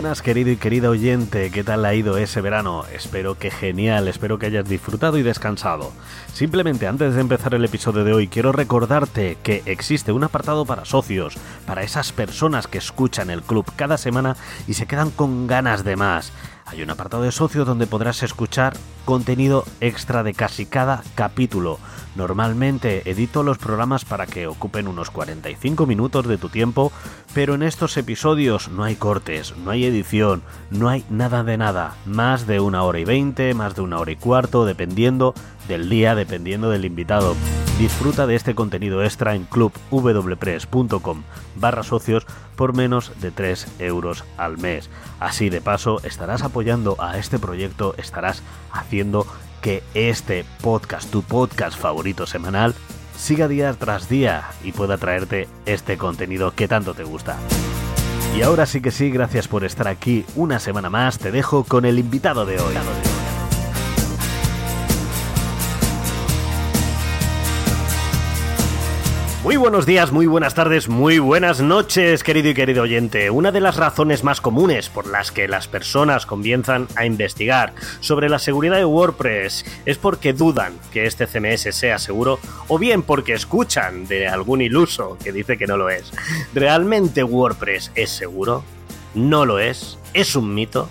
buenas querido y querida oyente, ¿qué tal ha ido ese verano? Espero que genial, espero que hayas disfrutado y descansado. Simplemente antes de empezar el episodio de hoy quiero recordarte que existe un apartado para socios, para esas personas que escuchan el club cada semana y se quedan con ganas de más. Hay un apartado de socios donde podrás escuchar contenido extra de casi cada capítulo. Normalmente edito los programas para que ocupen unos 45 minutos de tu tiempo, pero en estos episodios no hay cortes, no hay edición, no hay nada de nada. Más de una hora y veinte, más de una hora y cuarto, dependiendo del día, dependiendo del invitado. Disfruta de este contenido extra en clubwpress.com barra socios por menos de 3 euros al mes. Así de paso estarás apoyando a este proyecto, estarás haciendo que este podcast, tu podcast favorito semanal, siga día tras día y pueda traerte este contenido que tanto te gusta. Y ahora sí que sí, gracias por estar aquí una semana más, te dejo con el invitado de hoy. Muy buenos días, muy buenas tardes, muy buenas noches, querido y querido oyente. Una de las razones más comunes por las que las personas comienzan a investigar sobre la seguridad de WordPress es porque dudan que este CMS sea seguro o bien porque escuchan de algún iluso que dice que no lo es. ¿Realmente WordPress es seguro? ¿No lo es? ¿Es un mito?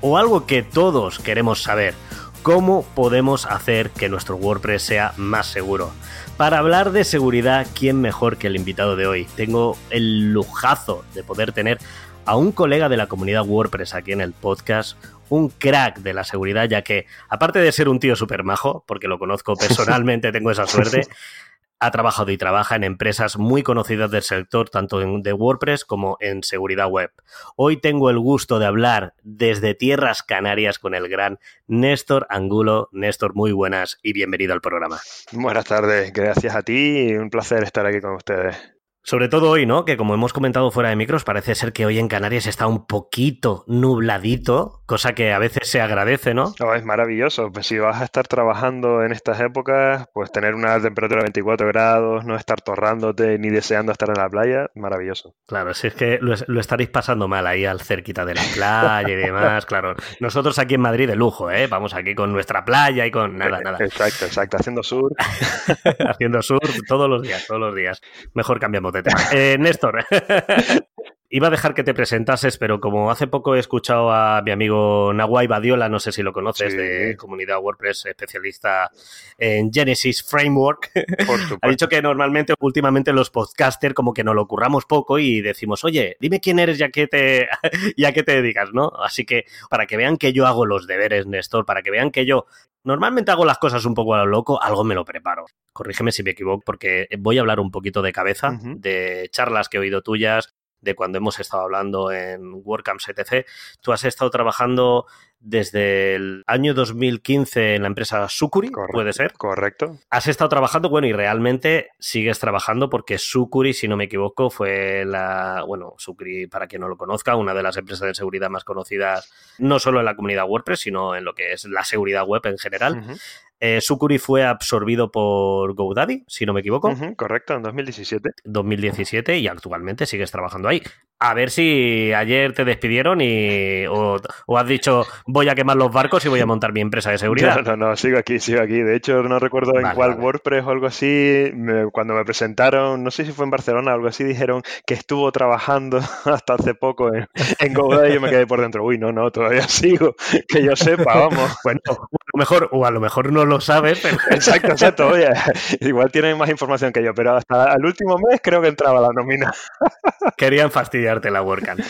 ¿O algo que todos queremos saber? ¿Cómo podemos hacer que nuestro WordPress sea más seguro? Para hablar de seguridad, ¿quién mejor que el invitado de hoy? Tengo el lujazo de poder tener a un colega de la comunidad WordPress aquí en el podcast, un crack de la seguridad, ya que aparte de ser un tío súper majo, porque lo conozco personalmente, tengo esa suerte, ha trabajado y trabaja en empresas muy conocidas del sector, tanto en, de WordPress como en seguridad web. Hoy tengo el gusto de hablar desde Tierras Canarias con el gran Néstor Angulo. Néstor, muy buenas y bienvenido al programa. Buenas tardes, gracias a ti y un placer estar aquí con ustedes. Sobre todo hoy, ¿no? Que como hemos comentado fuera de micros, parece ser que hoy en Canarias está un poquito nubladito, cosa que a veces se agradece, ¿no? No, es maravilloso. Pues si vas a estar trabajando en estas épocas, pues tener una temperatura de 24 grados, no estar torrándote ni deseando estar en la playa, maravilloso. Claro, si es que lo, lo estaréis pasando mal ahí al cerquita de la playa y demás, claro. Nosotros aquí en Madrid de lujo, ¿eh? Vamos aquí con nuestra playa y con nada, nada. Exacto, exacto. Haciendo sur. Haciendo sur todos los días, todos los días. Mejor cambiamos de tema. Eh, Néstor, iba a dejar que te presentases, pero como hace poco he escuchado a mi amigo Nahuay Badiola, no sé si lo conoces, Sí. de comunidad WordPress, especialista en Genesis Framework, Por ha dicho que normalmente, últimamente los podcasters como que nos lo curramos poco y decimos, oye, dime quién eres ya que te, ya que te dedicas, ¿no? Así que para que vean que yo hago los deberes, Néstor, para que vean que yo normalmente hago las cosas un poco a lo loco, algo me lo preparo. Corrígeme si me equivoco, porque voy a hablar un poquito de cabeza, de charlas que he oído tuyas, de cuando hemos estado hablando en WordCamps, etc. Tú has estado trabajando desde el año 2015 en la empresa Sucuri, Correcto. puede ser. Correcto. Has estado trabajando, bueno, y realmente sigues trabajando porque Sucuri, si no me equivoco, fue la, bueno, Sucuri, para quien no lo conozca, una de las empresas de seguridad más conocidas, no solo en la comunidad WordPress, sino en lo que es la seguridad web en general. Eh, Sucuri fue absorbido por GoDaddy, si no me equivoco, correcto, en 2017. 2017, y actualmente sigues trabajando ahí. A ver si ayer te despidieron y, o, o has dicho, voy a quemar los barcos y voy a montar mi empresa de seguridad. No, no, no, sigo aquí, sigo aquí. De hecho, no recuerdo en cuál vale. WordPress o algo así, me- cuando me presentaron, no sé si fue en Barcelona o algo así, dijeron que estuvo trabajando hasta hace poco en, en GoDaddy y yo me quedé por dentro. Uy, no, no, todavía sigo, que yo sepa, vamos. Bueno, lo mejor, o a lo mejor no lo sabes, pero Exacto, exacto. Oye, igual tienen más información que yo, pero hasta el último mes creo que entraba la nómina. querían fastidiarte la WordCamp.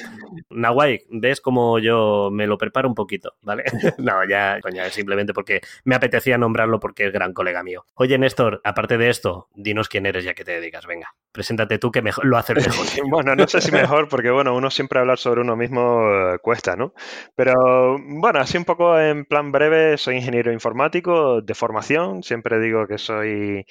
Nawai, ves como yo me lo preparo un poquito, ¿vale? no, ya, coña, simplemente porque me apetecía nombrarlo porque es gran colega mío. Oye, Néstor, aparte de esto, dinos quién eres ya que te dedicas, venga. Preséntate tú que mejor, lo haces mejor. Bueno, no sé si mejor, porque bueno, uno siempre hablar sobre uno mismo eh, cuesta, ¿no? Pero bueno, así un poco en plan breve, soy ingeniero informático de formación, siempre digo que soy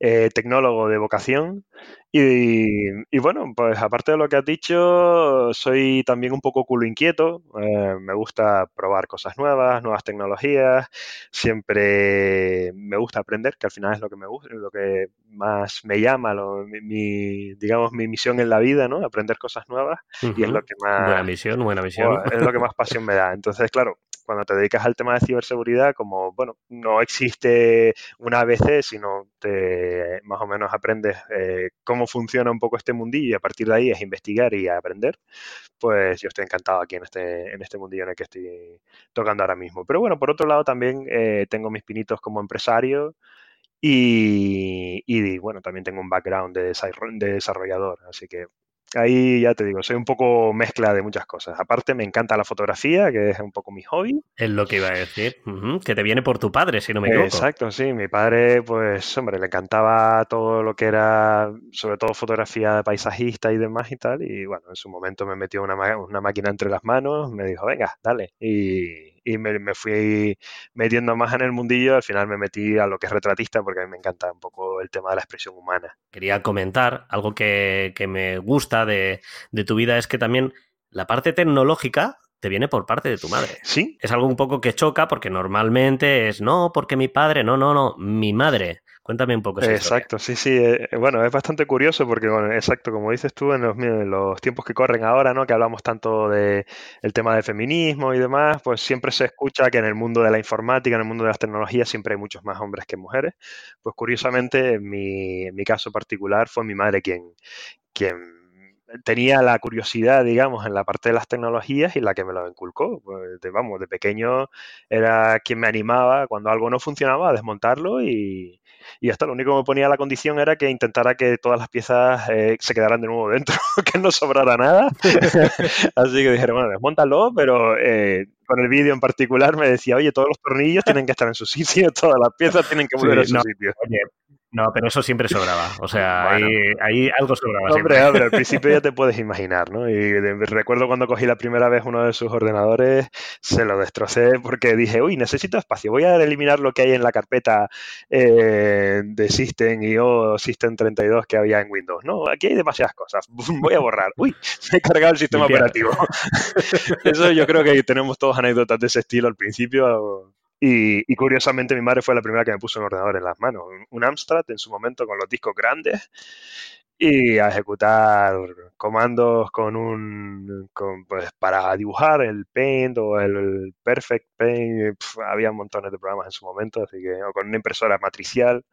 eh, tecnólogo de vocación. Y, bueno, pues aparte de lo que has dicho, soy también un poco culo inquieto. Eh, me gusta probar cosas nuevas, nuevas tecnologías. Siempre me gusta aprender, que al final es lo que me gusta, lo que más me llama, mi, digamos, mi misión en la vida, ¿no? Aprender cosas nuevas. Y es lo que más... Buena misión, buena misión. es lo que más pasión me da. Entonces, claro, cuando te dedicas al tema de ciberseguridad, como, bueno, no existe una ABC, sino más o menos aprendes eh, cómo funciona un poco este mundillo y a partir de ahí es investigar y aprender, pues yo estoy encantado aquí en este, en este mundillo en el que estoy tocando ahora mismo. Pero bueno, por otro lado también eh, tengo mis pinitos como empresario y, y, bueno, también tengo un background de desarrollador, así que Ahí ya te digo, soy un poco mezcla de muchas cosas. Aparte, me encanta la fotografía, que es un poco mi hobby. Es lo que iba a decir. que te viene por tu padre, si no me equivoco. Exacto, sí. Mi padre, pues, hombre, le encantaba todo lo que era, sobre todo fotografía paisajista y demás y tal. Y bueno, en su momento me metió una, una máquina entre las manos, me dijo, venga, dale. Y, y me, fui metiendo más en el mundillo. Al final me metí a lo que es retratista porque a mí me encanta un poco el tema de la expresión humana. Quería comentar algo que, me gusta de, de tu vida es que también la parte tecnológica te viene por parte de tu madre. Sí. Es algo un poco que choca porque normalmente es no, porque mi padre, no, no, no, mi madre. Cuéntame un poco. Esa exacto, sí, sí. Eh, bueno, es bastante curioso porque, bueno, exacto, como dices tú, en los, tiempos que corren ahora, ¿no? Que hablamos tanto de el tema del feminismo y demás, pues siempre se escucha que en el mundo de la informática, en el mundo de las tecnologías, siempre hay muchos más hombres que mujeres. Pues curiosamente, en mi, en mi caso particular, fue mi madre quien tenía la curiosidad, digamos, en la parte de las tecnologías y la que me lo inculcó. Pues, vamos, de pequeño era quien me animaba cuando algo no funcionaba a desmontarlo y, y hasta lo único que me ponía la condición era que intentara que todas las piezas eh, se quedaran de nuevo dentro, que no sobrara nada. Así que dijeron, bueno, desmontalo, pero eh, con el vídeo en particular me decía, oye, todos los tornillos tienen que estar en su sitio, todas las piezas tienen que volver a su sitio. No, pero eso siempre sobraba. O sea, ahí, algo sobraba. Hombre, hombre, al principio ya te puedes imaginar, ¿no? Y recuerdo cuando cogí la primera vez uno de sus ordenadores, se lo destrocé porque dije, uy, necesito espacio, voy a eliminar lo que hay en la carpeta eh, de System y o System 32 que había en Windows. No, aquí hay demasiadas cosas, voy a borrar. Uy, me he cargado el sistema operativo. Eso yo creo que tenemos todos anécdotas de ese estilo al principio y, curiosamente mi madre fue la primera que me puso un ordenador en las manos, un Amstrad en su momento con los discos grandes y a ejecutar comandos con un pues para dibujar el Paint o el Perfect Paint, había montones de programas en su momento, así que con una impresora matricial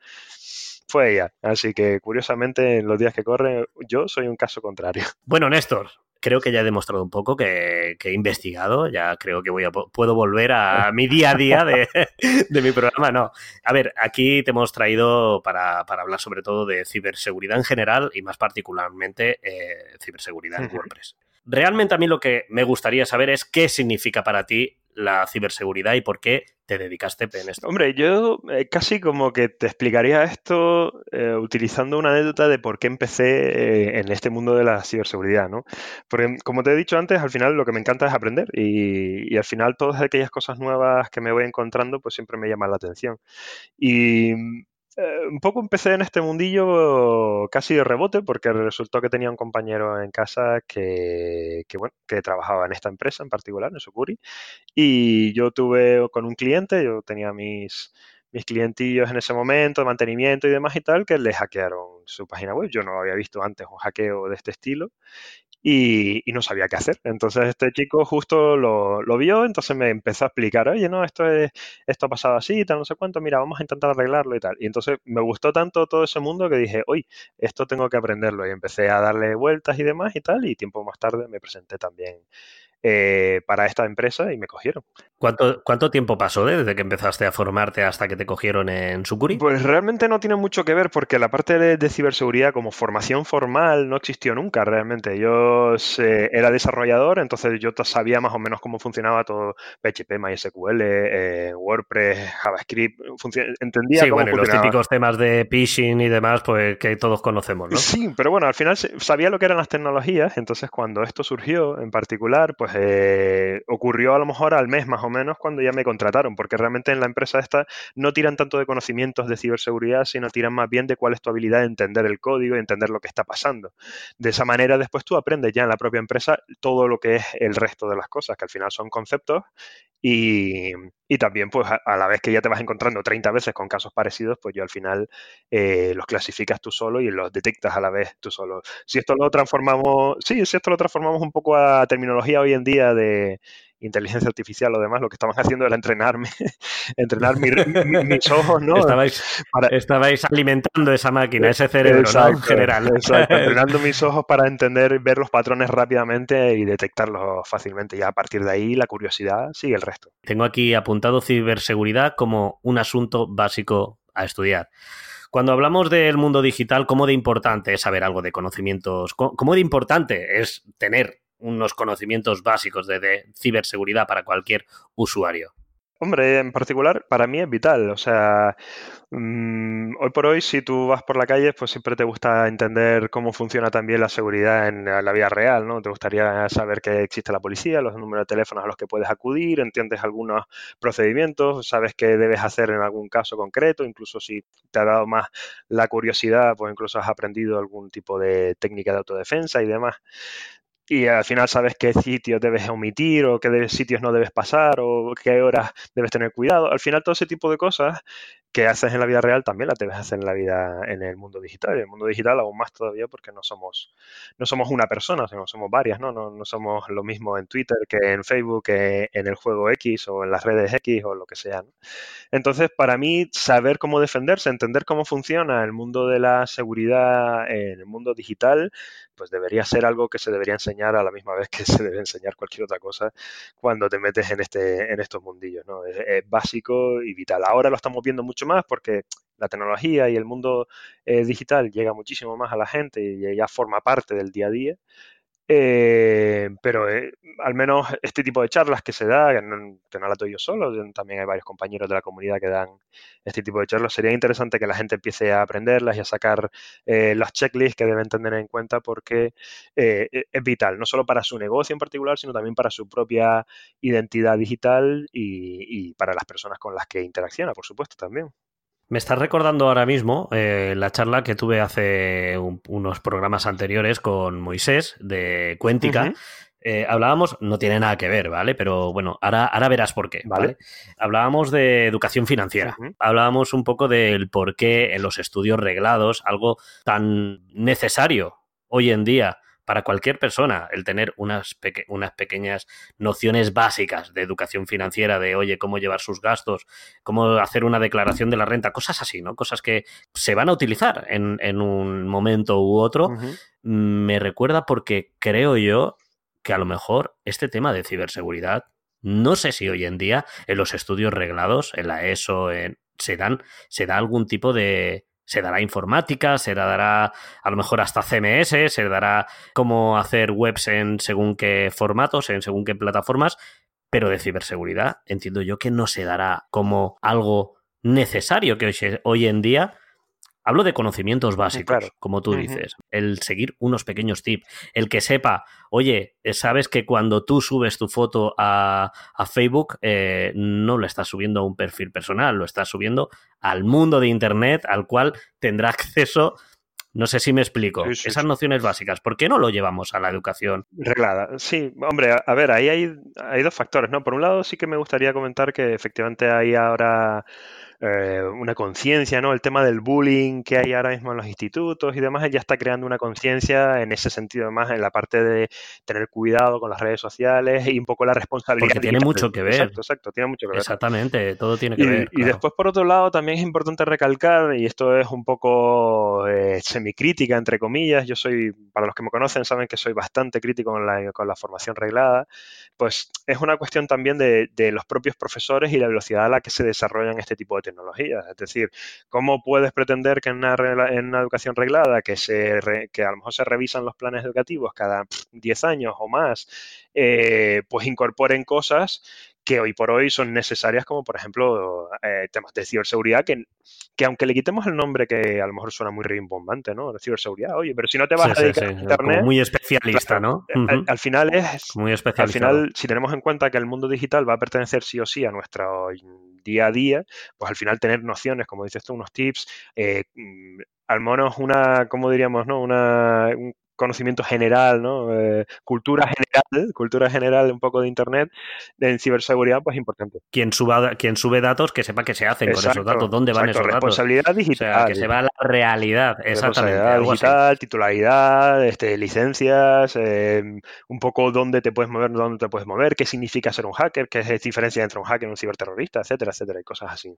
fue ella. Así que curiosamente en los días que corren yo soy un caso contrario. Bueno, Néstor, creo que ya he demostrado un poco que, he investigado, ya creo que voy a, puedo volver a mi día a día de, mi programa. No, a ver, aquí te hemos traído para, hablar sobre todo de ciberseguridad en general y más particularmente eh, ciberseguridad en WordPress. Realmente a mí lo que me gustaría saber es qué significa para ti la ciberseguridad y por qué te dedicaste en esto. Hombre, yo eh, casi como que te explicaría esto eh, utilizando una anécdota de por qué empecé eh, en este mundo de la ciberseguridad, ¿no? Porque como te he dicho antes, al final lo que me encanta es aprender y, y al final todas aquellas cosas nuevas que me voy encontrando pues siempre me llaman la atención. Y eh, un poco empecé en este mundillo casi de rebote porque resultó que tenía un compañero en casa que, bueno, que trabajaba en esta empresa en particular, en Sucuri, y yo tuve con un cliente, yo tenía mis, mis clientillos en ese momento de mantenimiento y demás y tal, que le hackearon su página web. Yo no había visto antes un hackeo de este estilo y, no sabía qué hacer. Entonces este chico justo lo, vio, entonces me empezó a explicar, oye, no, esto, es, esto ha pasado así, tal, no sé cuánto, mira, vamos a intentar arreglarlo y tal. Y entonces me gustó tanto todo ese mundo que dije, oye, esto tengo que aprenderlo. Y empecé a darle vueltas y demás y tal, y tiempo más tarde me presenté también eh, para esta empresa y me cogieron. ¿Cuánto, ¿Cuánto tiempo pasó desde que empezaste a formarte hasta que te cogieron en Sucuri? Pues realmente no tiene mucho que ver porque la parte de, ciberseguridad como formación formal no existió nunca realmente. Yo era desarrollador, entonces yo sabía más o menos cómo funcionaba todo PHP, MySQL, eh, WordPress, JavaScript, entendía sí, bueno, los típicos temas de phishing y demás, pues que todos conocemos, ¿no? Sí, pero bueno, al final sabía lo que eran las tecnologías, entonces cuando esto surgió en particular, pues eh, ocurrió a lo mejor al mes más o menos cuando ya me contrataron, porque realmente en la empresa esta no tiran tanto de conocimientos de ciberseguridad, sino tiran más bien de cuál es tu habilidad de entender el código y entender lo que está pasando. De esa manera después tú aprendes ya en la propia empresa todo lo que es el resto de las cosas, que al final son conceptos y, también, pues, a, la vez que ya te vas encontrando 30 veces con casos parecidos, pues yo al final eh, los clasificas tú solo y los detectas a la vez tú solo. Si esto lo transformamos, sí, si esto lo transformamos un poco a terminología hoy en día de inteligencia artificial o demás, lo que estaban haciendo era entrenarme, entrenar mis ojos, ¿no? Estabais, alimentando esa máquina, ese cerebro, ¿no? En general. Exacto, entrenando mis ojos para entender, ver los patrones rápidamente y detectarlos fácilmente. Y a partir de ahí la curiosidad sigue el resto. Tengo aquí apuntado ciberseguridad como un asunto básico a estudiar. Cuando hablamos del mundo digital, ¿cómo de importante es saber algo de conocimientos? ¿Cómo de importante es tener unos conocimientos básicos de, ciberseguridad para cualquier usuario? Hombre, en particular, para mí es vital. O sea, mm, hoy por hoy, si tú vas por la calle, pues siempre te gusta entender cómo funciona también la seguridad en la vida real, ¿no? Te gustaría saber que existe la policía, los números de teléfonos a los que puedes acudir, entiendes algunos procedimientos, sabes qué debes hacer en algún caso concreto, incluso si te ha dado más la curiosidad, pues incluso has aprendido algún tipo de técnica de autodefensa y demás y al final sabes qué sitios debes omitir o qué sitios no debes pasar o qué horas debes tener cuidado. Al final todo ese tipo de cosas que haces en la vida real también las debes hacer en la vida en el mundo digital. En el mundo digital aún más todavía porque no somos no somos una persona, sino somos varias, ¿no? No, no somos lo mismo en Twitter que en Facebook, que en el juego X o en las redes X o lo que sea. Entonces, para mí saber cómo defenderse, entender cómo funciona el mundo de la seguridad en el mundo digital pues debería ser algo que se debería enseñar a la misma vez que se debe enseñar cualquier otra cosa cuando te metes en, este, en estos mundillos. ¿no? Es, básico y vital. Ahora lo estamos viendo mucho más porque la tecnología y el mundo eh, digital llega muchísimo más a la gente y ya forma parte del día a día. Eh, pero eh, al menos este tipo de charlas que se da, que no, que la doy yo solo, también hay varios compañeros de la comunidad que dan este tipo de charlas, sería interesante que la gente empiece a aprenderlas y a sacar eh, las checklists que deben tener en cuenta porque e, es vital, no solo para su negocio en particular, sino también para su propia identidad digital y para las personas con las que interacciona, por supuesto, también. Me estás recordando ahora mismo eh, la charla que tuve hace unos programas anteriores con Moisés de Cuéntica. Eh, hablábamos, no tiene nada que ver, ¿vale? Pero bueno, ahora, ahora verás por qué, ¿vale? Hablábamos de educación financiera. Hablábamos un poco del por qué en los estudios reglados, algo tan necesario hoy en día para cualquier persona el tener unas, unas pequeñas nociones básicas de educación financiera, de oye, cómo llevar sus gastos, cómo hacer una declaración de la renta, cosas así, ¿no? Cosas que se van a utilizar en, un momento u otro. Me recuerda porque creo yo que a lo mejor este tema de ciberseguridad, no sé si hoy en día en los estudios reglados, en la ESO, en, se, dan, se da algún tipo de, se dará informática, se dará a lo mejor hasta CMS, se dará cómo hacer webs en según qué formatos, en según qué plataformas, pero de ciberseguridad entiendo yo que no se dará como algo necesario que hoy, hoy en día Hablo de conocimientos básicos, como tú dices. El seguir unos pequeños tips. El que sepa, oye, eh, sabes que cuando tú subes tu foto a, Facebook, eh, no lo estás subiendo a un perfil personal, lo estás subiendo al mundo de Internet, al cual tendrá acceso. No sé si me explico. Esas nociones básicas, ¿por qué no lo llevamos a la educación? Reglada. Sí, hombre, a, ver, ahí hay, hay dos factores, ¿no? Por un lado, sí que me gustaría comentar que efectivamente hay ahora eh, una conciencia, ¿no? El tema del bullying que hay ahora mismo en los institutos y demás, ya está creando una conciencia en ese sentido, más en la parte de tener cuidado con las redes sociales y un poco la responsabilidad. Porque tiene mucho que ver. Exacto, exacto, tiene mucho que ver. Exactamente, todo tiene que ver. Y después, por otro lado, también es importante recalcar, y esto es un poco eh, semicrítica, entre comillas, yo soy, para los que me conocen, saben que soy bastante crítico con la, con la formación reglada, pues es una cuestión también de, de los propios profesores y la velocidad a la que se desarrollan este tipo de tecnologías. Es decir, ¿cómo puedes pretender que en una, educación reglada, que, se que a lo mejor se revisan los planes educativos cada 10 años o más, eh, pues incorporen cosas que hoy por hoy son necesarias, como por ejemplo eh, temas de ciberseguridad, que, que aunque le quitemos el nombre que a lo mejor suena muy rimbombante, ¿no? De ciberseguridad, oye, pero si no te vas a dedicar a Internet... muy especialista, ¿no? Al, final es... Muy especialista. Al final, si tenemos en cuenta que el mundo digital va a pertenecer sí o sí a nuestro día a día, pues al final tener nociones, como dices tú, unos tips, eh, mm, al menos una, ¿cómo diríamos, no? Una, conocimiento general, ¿no? Eh, cultura general, cultura general un poco de Internet, en ciberseguridad, pues importante. Quien, suba, quien sube datos, que sepa qué se hacen con esos datos, dónde van esos datos. Responsabilidad digital. que se va a la realidad, exactamente. Responsabilidad digital, titularidad, este, licencias, eh, un poco dónde te puedes mover, dónde te puedes mover, qué significa ser un hacker, qué es diferencia entre un hacker y un ciberterrorista, etcétera, etcétera, y cosas así.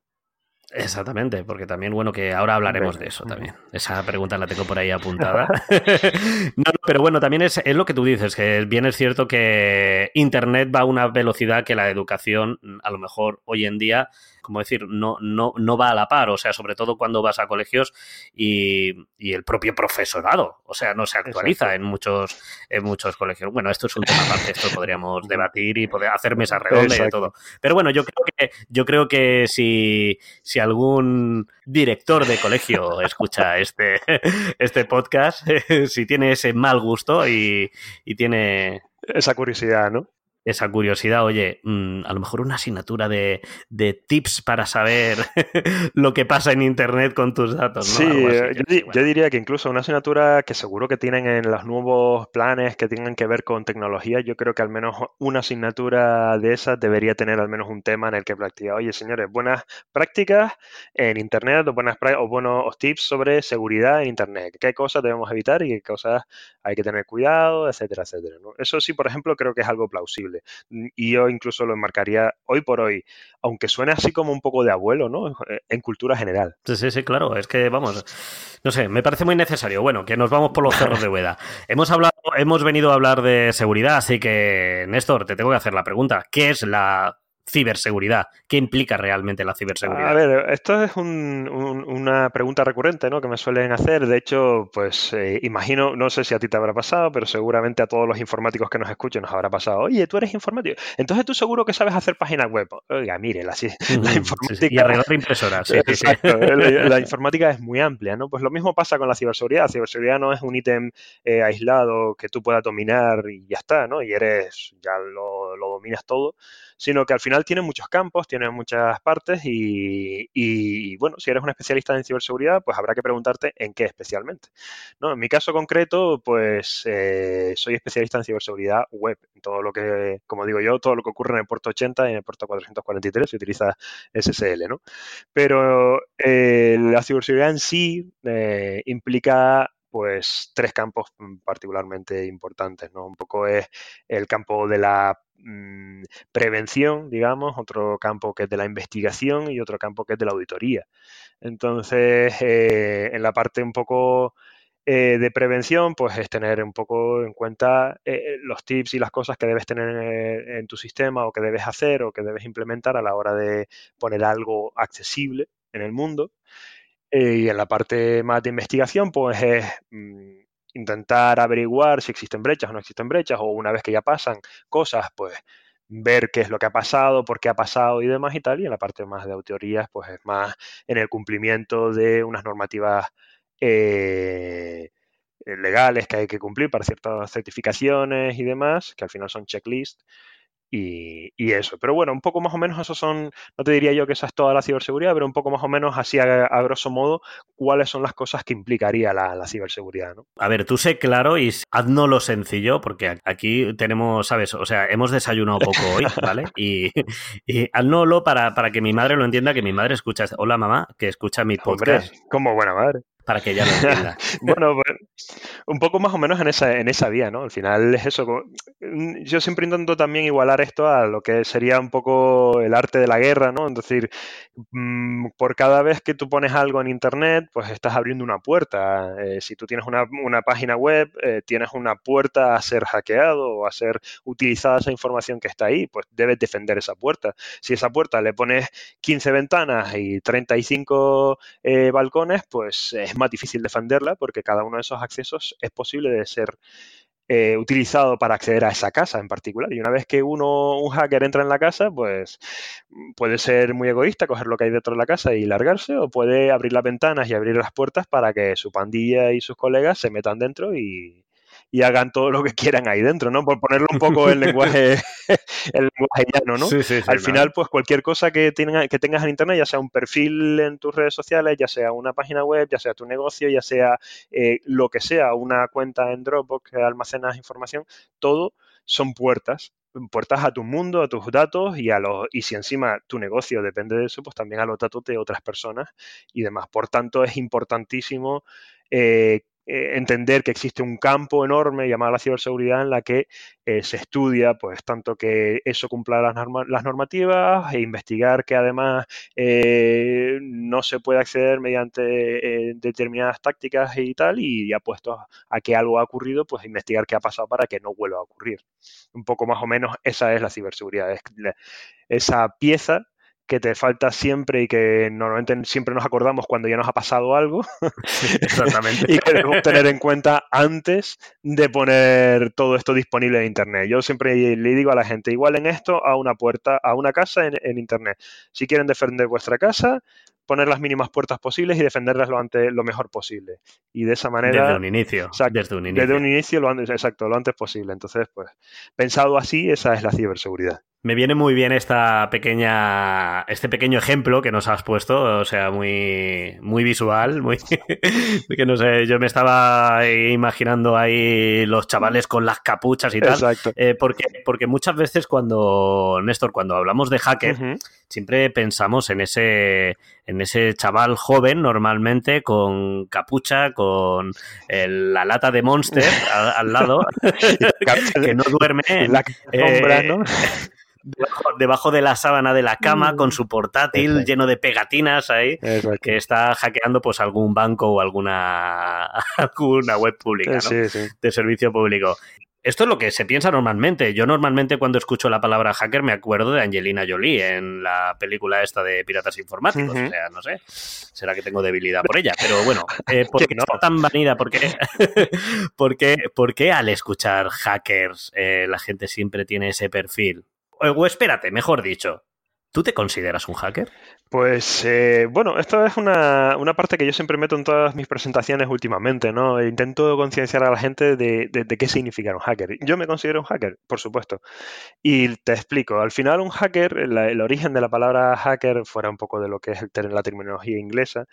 Exactamente, porque también, bueno, que ahora hablaremos de eso también. Esa pregunta la tengo por ahí apuntada. no, pero bueno, también es, es, lo que tú dices, que bien es cierto que Internet va a una velocidad que la educación, a lo mejor hoy en día, como decir, no, no, no va a la par, o sea, sobre todo cuando vas a colegios y, el propio profesorado, o sea, no se actualiza en muchos, en muchos colegios. Bueno, esto es un tema aparte, esto podríamos debatir y poder hacer mesa redonda y de todo. Pero bueno, yo creo que, yo creo que si, si algún director de colegio escucha este, este podcast, si tiene ese mal gusto y, y tiene esa curiosidad, ¿no? Esa curiosidad, oye, mm, a lo mejor una asignatura de, tips para saber lo que pasa en Internet con tus datos. Sí, eh, yo, diría que incluso una asignatura que seguro que tienen en los nuevos planes que tengan que ver con tecnología, yo creo que al menos una asignatura de esas debería tener al menos un tema en el que practicar, oye, señores, buenas prácticas en Internet o, buenas o buenos tips sobre seguridad en Internet, qué cosas debemos evitar y qué cosas hay que tener cuidado, etcétera, etcétera. Eso sí, por ejemplo, creo que es algo plausible. Y yo incluso lo enmarcaría hoy por hoy, aunque suene así como un poco de abuelo, ¿no? Eh, en cultura general. Sí, sí, sí, claro. Es que, vamos, no sé, me parece muy necesario. Bueno, que nos vamos por los cerros de Hueda. hemos hablado, hemos venido a hablar de seguridad, así que, Néstor, te tengo que hacer la pregunta. ¿Qué es la ciberseguridad? ¿Qué implica realmente la ciberseguridad? A ver, esto es una pregunta recurrente ¿no? que me suelen hacer. De hecho, pues eh, imagino, no sé si a ti te habrá pasado, pero seguramente a todos los informáticos que nos escuchen nos habrá pasado. Oye, tú eres informático. Entonces tú seguro que sabes hacer páginas web. Oiga, mire, la, informática... y alrededor de impresoras. Exacto, la, informática es muy amplia, ¿no? Pues lo mismo pasa con la ciberseguridad. La ciberseguridad no es un ítem eh, aislado que tú puedas dominar y ya está, ¿no? Y eres, ya lo, lo dominas todo sino que al final tiene muchos campos, tiene muchas partes y, bueno, si eres un especialista en ciberseguridad, pues habrá que preguntarte en qué especialmente. ¿no? En mi caso concreto, pues eh, soy especialista en ciberseguridad web, todo lo que, como digo yo, todo lo que ocurre en el puerto 80 y en el puerto 443 se utiliza SSL, ¿no? Pero eh, la ciberseguridad en sí eh, implica pues tres campos particularmente importantes, ¿no? Un poco es el campo de la Mm, prevención, digamos, otro campo que es de la investigación y otro campo que es de la auditoría. Entonces, eh, en la parte un poco eh, de prevención, pues es tener un poco en cuenta eh, los tips y las cosas que debes tener en tu sistema o que debes hacer o que debes implementar a la hora de poner algo accesible en el mundo. y en la parte más de investigación, pues es mm, intentar averiguar si existen brechas o no existen brechas, o una vez que ya pasan cosas, pues ver qué es lo que ha pasado, por qué ha pasado y demás y tal. Y en la parte más de auditorías, pues es más en el cumplimiento de unas normativas eh, legales que hay que cumplir para ciertas certificaciones y demás, que al final son checklists. Y, eso. Pero bueno, un poco más o menos esos son, no te diría yo que esa es toda la ciberseguridad, pero un poco más o menos así a, grosso modo, cuáles son las cosas que implicaría la, ciberseguridad. ¿no? A ver, tú sé claro y haznos lo sencillo, porque aquí tenemos, ¿sabes? O sea, hemos desayunado poco hoy, ¿vale? Y, y haznoslo para, para que mi madre lo entienda, que mi madre escucha, hola mamá, que escucha mi podcast. como buena madre para que ya lo entienda. bueno, pues, un poco más o menos en esa, en esa vía, ¿no? Al final es eso. Mm, yo siempre intento también igualar esto a lo que sería un poco el arte de la guerra, ¿no? Es decir, mm, por cada vez que tú pones algo en Internet, pues estás abriendo una puerta. Eh, si tú tienes una, página web, eh, tienes una puerta a ser hackeado o a ser utilizada esa información que está ahí, pues debes defender esa puerta. Si esa puerta le pones 15 ventanas y 35 eh, balcones, pues es más difícil defenderla porque cada uno de esos accesos es posible de ser eh, utilizado para acceder a esa casa en particular. Y una vez que uno, un hacker entra en la casa, pues puede ser muy egoísta, coger lo que hay dentro de la casa y largarse, o puede abrir las ventanas y abrir las puertas para que su pandilla y sus colegas se metan dentro y, y hagan todo lo que quieran ahí dentro, ¿no? Por ponerlo un poco en lenguaje, el lenguaje llano, ¿no? Al final, pues cualquier cosa que, tenga, que tengas en Internet, ya sea un perfil en tus redes sociales, ya sea una página web, ya sea tu negocio, ya sea eh, lo que sea, una cuenta en Dropbox que almacenas información, todo son puertas puertas a tu mundo, a tus datos y a los y si encima tu negocio depende de eso, pues también a los datos de otras personas y demás. Por tanto, es importantísimo eh, eh, entender que existe un campo enorme llamado la ciberseguridad en la que eh, se estudia, pues, tanto que eso cumpla las, las normativas e investigar que además eh, no se puede acceder mediante determinadas tácticas y tal, y ya puesto a que algo ha ocurrido, pues investigar qué ha pasado para que no vuelva a ocurrir. Un poco más o menos esa es la ciberseguridad, es esa pieza que te falta siempre y que normalmente siempre nos acordamos cuando ya nos ha pasado algo. exactamente. y que debemos tener en cuenta antes de poner todo esto disponible en Internet. Yo siempre le digo a la gente, igual en esto a una puerta, a una casa en, Internet. Si quieren defender vuestra casa, poner las mínimas puertas posibles y defenderlas lo, antes, lo mejor posible. Y de esa manera... Desde un inicio. desde un inicio. Desde un inicio, lo antes, exacto, lo antes posible. Entonces, pues, pensado así, esa es la ciberseguridad. Me viene muy bien esta pequeña, este pequeño ejemplo que nos has puesto, o sea, muy, muy visual, muy, que no sé, yo me estaba imaginando ahí los chavales con las capuchas y tal, Exacto. Eh, porque, porque muchas veces cuando, Néstor, cuando hablamos de hacker, siempre pensamos en ese, en ese chaval joven normalmente con capucha, con la lata de Monster al, lado, que no duerme. La sombra, ¿no? Debajo, de la sábana de la cama con su portátil lleno de pegatinas ahí, que está hackeando pues algún banco o alguna, alguna web pública, de servicio público. Esto es lo que se piensa normalmente. Yo normalmente cuando escucho la palabra hacker me acuerdo de Angelina Jolie en la película esta de Piratas Informáticos. O sea, no sé, será que tengo debilidad por ella. Pero bueno, eh, ¿por qué no? está tan vanida? ¿Por qué, ¿Por qué, al escuchar hackers eh, la gente siempre tiene ese perfil? O espérate, mejor dicho, ¿Tú te consideras un hacker? Pues eh, bueno, esto es una, parte que yo siempre meto en todas mis presentaciones últimamente, ¿no? Intento concienciar a la gente de, qué significa un hacker. Yo me considero un hacker, por supuesto. Y te explico, al final un hacker, el origen de la palabra hacker, fuera un poco de lo que es la terminología inglesa,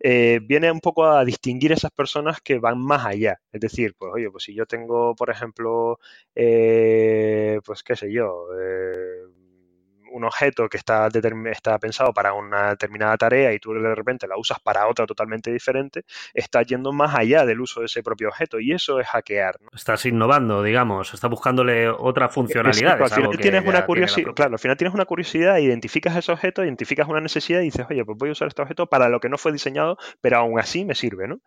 eh, viene un poco a distinguir esas personas que van más allá. Es decir, pues oye, pues si yo tengo, por ejemplo, eh, pues qué sé yo, eh, un objeto que está, está pensado para una determinada tarea y tú de repente la usas para otra totalmente diferente, estás yendo más allá del uso de ese propio objeto y eso es hackear. Estás innovando, digamos, estás buscándole otra funcionalidad. al final tienes una curiosidad, claro, al final tienes una curiosidad, identificas ese objeto, identificas una necesidad y dices, oye, pues voy a usar este objeto para lo que no fue diseñado, pero aún así me sirve, ¿no?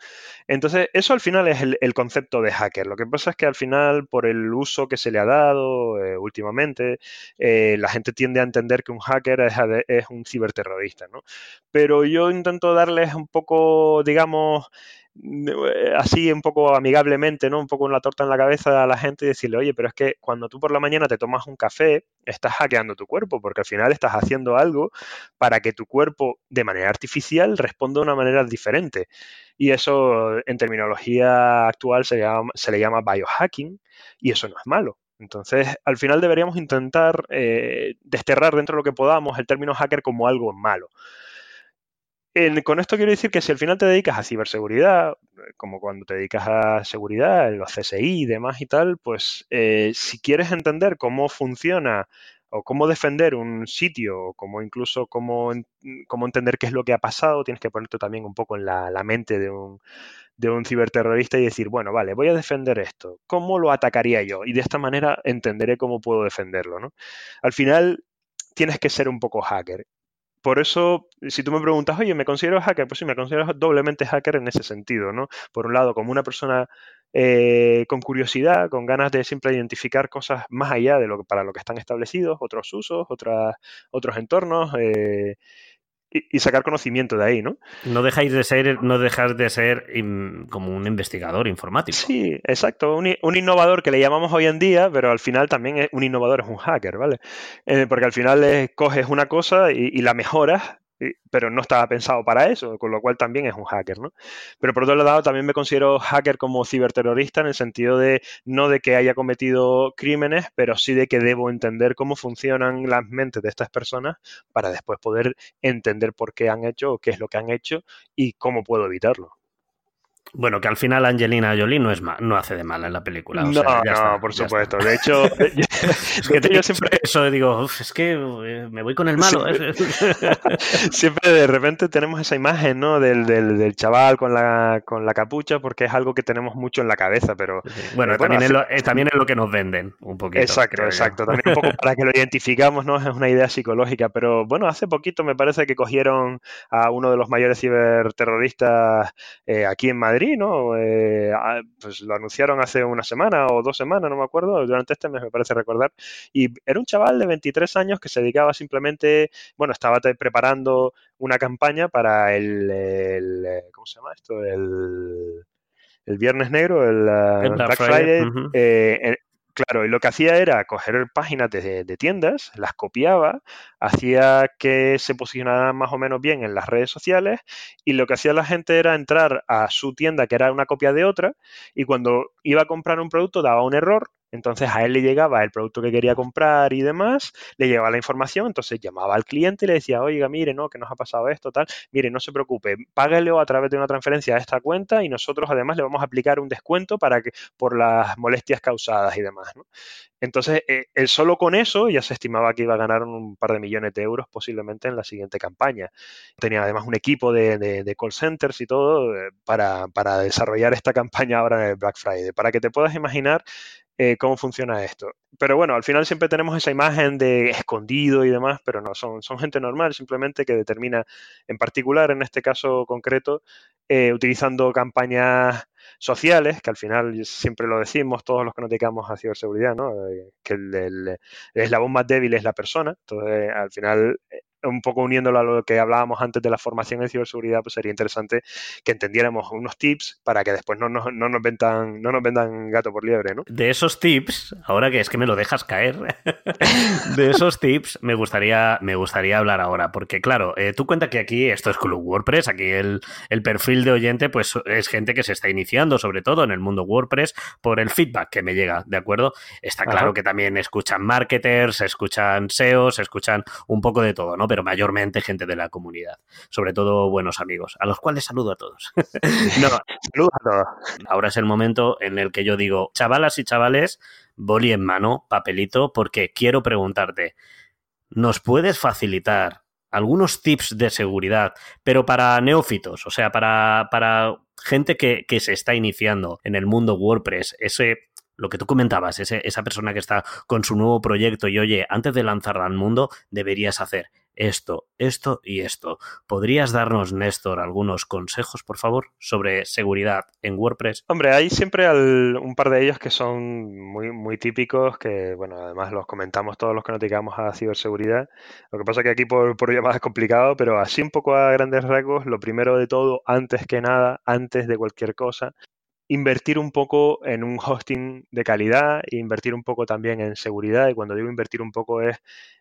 Entonces, eso al final es el, concepto de hacker. Lo que pasa es que al final, por el uso que se le ha dado eh, últimamente, eh, la gente tiende a entender entender que un hacker es, un ciberterrorista, ¿no? Pero yo intento darles un poco, digamos, eh, así un poco amigablemente, ¿no? Un poco la torta en la cabeza a la gente y decirle, oye, pero es que cuando tú por la mañana te tomas un café, estás hackeando tu cuerpo, porque al final estás haciendo algo para que tu cuerpo, de manera artificial, responda de una manera diferente. Y eso, en terminología actual, se le llama biohacking, y eso no es malo. Entonces, al final deberíamos intentar eh, desterrar dentro de lo que podamos el término hacker como algo malo. con esto quiero decir que si al final te dedicas a ciberseguridad, como cuando te dedicas a seguridad, los CSI y demás y tal, pues eh, si quieres entender cómo funciona o cómo defender un sitio, o cómo incluso cómo, cómo, entender qué es lo que ha pasado, tienes que ponerte también un poco en la mente de un, de un ciberterrorista y decir, bueno, vale, voy a defender esto. ¿Cómo lo atacaría yo? Y de esta manera entenderé cómo puedo defenderlo, ¿no? Al final tienes que ser un poco hacker. Por eso, si tú me preguntas, oye, ¿me considero hacker? Pues sí, me considero doblemente hacker en ese sentido, ¿no? Por un lado, como una persona eh, con curiosidad, con ganas de siempre identificar cosas más allá de lo que, para lo que están establecidos, otros usos, otras, otros entornos, eh, y, sacar conocimiento de ahí, ¿no? No dejáis de ser, no dejas de ser como un investigador informático. Sí, exacto, un, innovador que le llamamos hoy en día, pero al final también es, un innovador es un hacker, ¿vale? Eh, porque al final coges una cosa y, y la mejoras pero no estaba pensado para eso, con lo cual también es un hacker, ¿no? Pero por otro lado, también me considero hacker como ciberterrorista en el sentido de no de que haya cometido crímenes, pero sí de que debo entender cómo funcionan las mentes de estas personas para después poder entender por qué han hecho o qué es lo que han hecho y cómo puedo evitarlo. Bueno, que al final Angelina Jolie no es no hace de mala en la película. no, no, por supuesto. De hecho, yo, siempre eso digo, es que eh, me voy con el malo. ¿eh? siempre de repente tenemos esa imagen, ¿no? Del, del, chaval con la, con la capucha, porque es algo que tenemos mucho en la cabeza, pero bueno, también, es lo, también es lo que nos venden un poquito. Exacto, exacto. También un poco para que lo identificamos, ¿no? Es una idea psicológica, pero bueno, hace poquito me parece que cogieron a uno de los mayores ciberterroristas eh, aquí en Madrid ¿no? Eh, pues lo anunciaron hace una semana o dos semanas, no me acuerdo, durante este mes me parece recordar. Y era un chaval de 23 años que se dedicaba simplemente, bueno, estaba preparando una campaña para el, eh, ¿cómo se llama esto? El, el Viernes Negro, el, eh, Black, Friday, Claro, y lo que hacía era coger páginas de, tiendas, las copiaba, hacía que se posicionaran más o menos bien en las redes sociales y lo que hacía la gente era entrar a su tienda, que era una copia de otra, y cuando iba a comprar un producto daba un error entonces a él le llegaba el producto que quería comprar y demás, le llegaba la información, entonces llamaba al cliente y le decía, oiga, mire, no, que nos ha pasado esto, tal, mire, no se preocupe, páguelo a través de una transferencia a esta cuenta y nosotros además le vamos a aplicar un descuento para que, por las molestias causadas y demás. Entonces, eh, él solo con eso ya se estimaba que iba a ganar un par de millones de euros posiblemente en la siguiente campaña. Tenía además un equipo de, call centers y todo eh, para, para desarrollar esta campaña ahora en el Black Friday. Para que te puedas imaginar eh, cómo funciona esto. Pero bueno, al final siempre tenemos esa imagen de escondido y demás, pero no, son, son gente normal simplemente que determina, en particular en este caso concreto, eh, utilizando campañas sociales, que al final siempre lo decimos todos los que nos dedicamos a ciberseguridad, ¿no? Eh, que el, el, el, eslabón más débil es la persona. Entonces, al final, un poco uniéndolo a lo que hablábamos antes de la formación en ciberseguridad, pues sería interesante que entendiéramos unos tips para que después no nos, no nos vendan, no nos vendan gato por liebre, ¿no? De esos tips, ahora que es que me lo dejas caer, de esos tips me gustaría, me gustaría hablar ahora, porque claro, eh, tú cuenta que aquí esto es Club WordPress, aquí el, el, perfil de oyente pues es gente que se está iniciando, sobre todo en el mundo WordPress, por el feedback que me llega, ¿de acuerdo? Está claro que también escuchan marketers, escuchan SEOs, escuchan un poco de todo, ¿no? Pero mayormente gente de la comunidad, sobre todo buenos amigos, a los cuales saludo a todos. no, saludo a todos. Ahora es el momento en el que yo digo, chavalas y chavales, boli en mano, papelito, porque quiero preguntarte, ¿nos puedes facilitar algunos tips de seguridad, pero para neófitos, o sea, para, para gente que, que, se está iniciando en el mundo WordPress, ese lo que tú comentabas, ese, esa persona que está con su nuevo proyecto y oye, antes de lanzarla al mundo, deberías hacer esto, esto y esto. ¿Podrías darnos, Néstor, algunos consejos, por favor, sobre seguridad en WordPress? Hombre, hay siempre un par de ellos que son muy, muy típicos, que, bueno, además los comentamos todos los que nos dedicamos a ciberseguridad. Lo que pasa es que aquí por, por llamada es complicado, pero así un poco a grandes rasgos, lo primero de todo, antes que nada, antes de cualquier cosa, invertir un poco en un hosting de calidad invertir un poco también en seguridad. Y cuando digo invertir un poco es,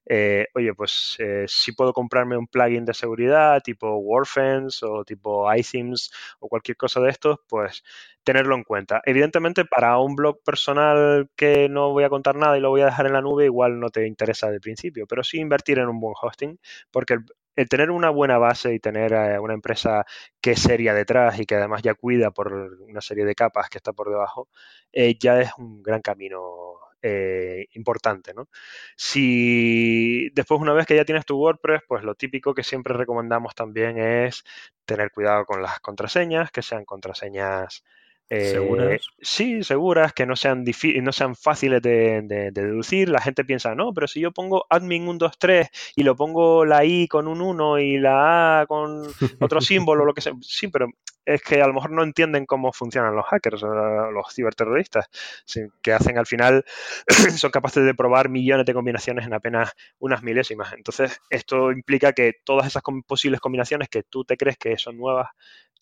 eh, oye, pues eh, si puedo comprarme un plugin de seguridad tipo WordFence o tipo iThemes o cualquier cosa de estos, pues tenerlo en cuenta. Evidentemente, para un blog personal que no voy a contar nada y lo voy a dejar en la nube, igual no te interesa de principio, pero sí invertir en un buen hosting, porque el, el tener una buena base y tener eh, una empresa que es seria detrás y que además ya cuida por una serie de capas que está por debajo, eh, ya es un gran camino eh, importante, ¿no? Si después una vez que ya tienes tu WordPress, pues lo típico que siempre recomendamos también es tener cuidado con las contraseñas, que sean contraseñas eh, ¿Seguras? Sí, seguras, que no sean, no sean fáciles de, deducir. La gente piensa, no, pero si yo pongo admin 123 y lo pongo la I con un 1 y la A con otro símbolo, lo que sea. Sí, pero es que a lo mejor no entienden cómo funcionan los hackers, los ciberterroristas, que hacen al final, son capaces de probar millones de combinaciones en apenas unas milésimas. Entonces, esto implica que todas esas posibles combinaciones que tú te crees que son nuevas,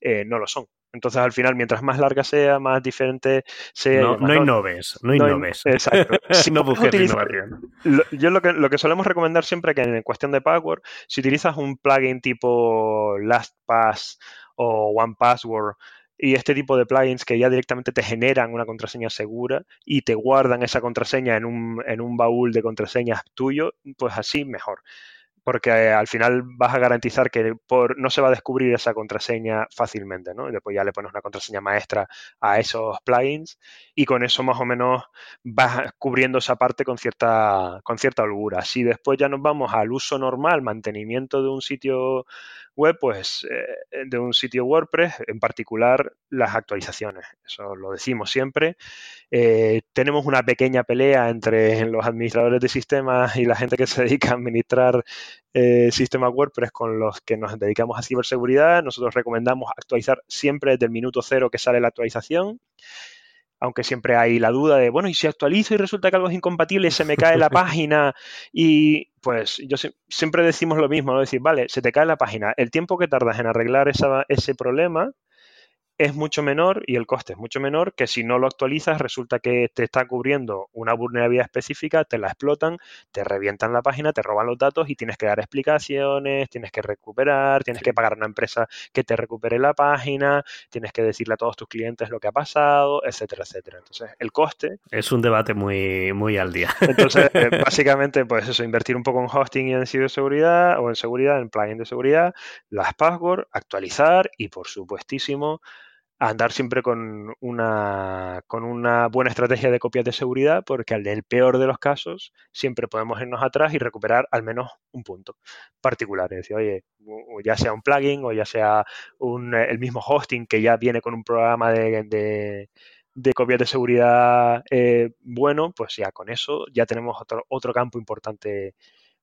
eh, no lo son. Entonces, al final, mientras más larga sea, más diferente sea. No, no innoves, no, innoves. exacto. Si no busques innovación. yo lo que, lo que solemos recomendar siempre que en cuestión de password, si utilizas un plugin tipo LastPass o OnePassword y este tipo de plugins que ya directamente te generan una contraseña segura y te guardan esa contraseña en un, en un baúl de contraseñas tuyo, pues así mejor porque eh, al final vas a garantizar que por, no se va a descubrir esa contraseña fácilmente, ¿no? Y después ya le pones una contraseña maestra a esos plugins y con eso más o menos vas cubriendo esa parte con cierta, con cierta holgura. Si después ya nos vamos al uso normal, mantenimiento de un sitio web, pues eh, de un sitio WordPress, en particular las actualizaciones. Eso lo decimos siempre. Eh, tenemos una pequeña pelea entre los administradores de sistemas y la gente que se dedica a administrar eh, sistemas WordPress con los que nos dedicamos a ciberseguridad. Nosotros recomendamos actualizar siempre desde el minuto cero que sale la actualización. Aunque siempre hay la duda de, bueno, y si actualizo y resulta que algo es incompatible se me cae la página y pues yo siempre decimos lo mismo, ¿no? Decir, vale, se te cae la página, el tiempo que tardas en arreglar ese problema es mucho menor y el coste es mucho menor que si no lo actualizas resulta que te está cubriendo una vulnerabilidad específica, te la explotan, te revientan la página, te roban los datos y tienes que dar explicaciones, tienes que recuperar, tienes que pagar a una empresa que te recupere la página, tienes que decirle a todos tus clientes lo que ha pasado, etcétera, etcétera. Entonces, el coste... Es un debate muy, muy al día. Entonces, eh, básicamente, pues eso, invertir un poco en hosting y en ciberseguridad o en seguridad, en plugin de seguridad, las passwords, actualizar y, por supuestísimo, andar siempre con una, con una buena estrategia de copias de seguridad, porque al del peor de los casos siempre podemos irnos atrás y recuperar al menos un punto particular. Es decir, oye, ya sea un plugin o ya sea un, el mismo hosting que ya viene con un programa de, de, copias de seguridad eh, bueno, pues ya con eso ya tenemos otro, otro campo importante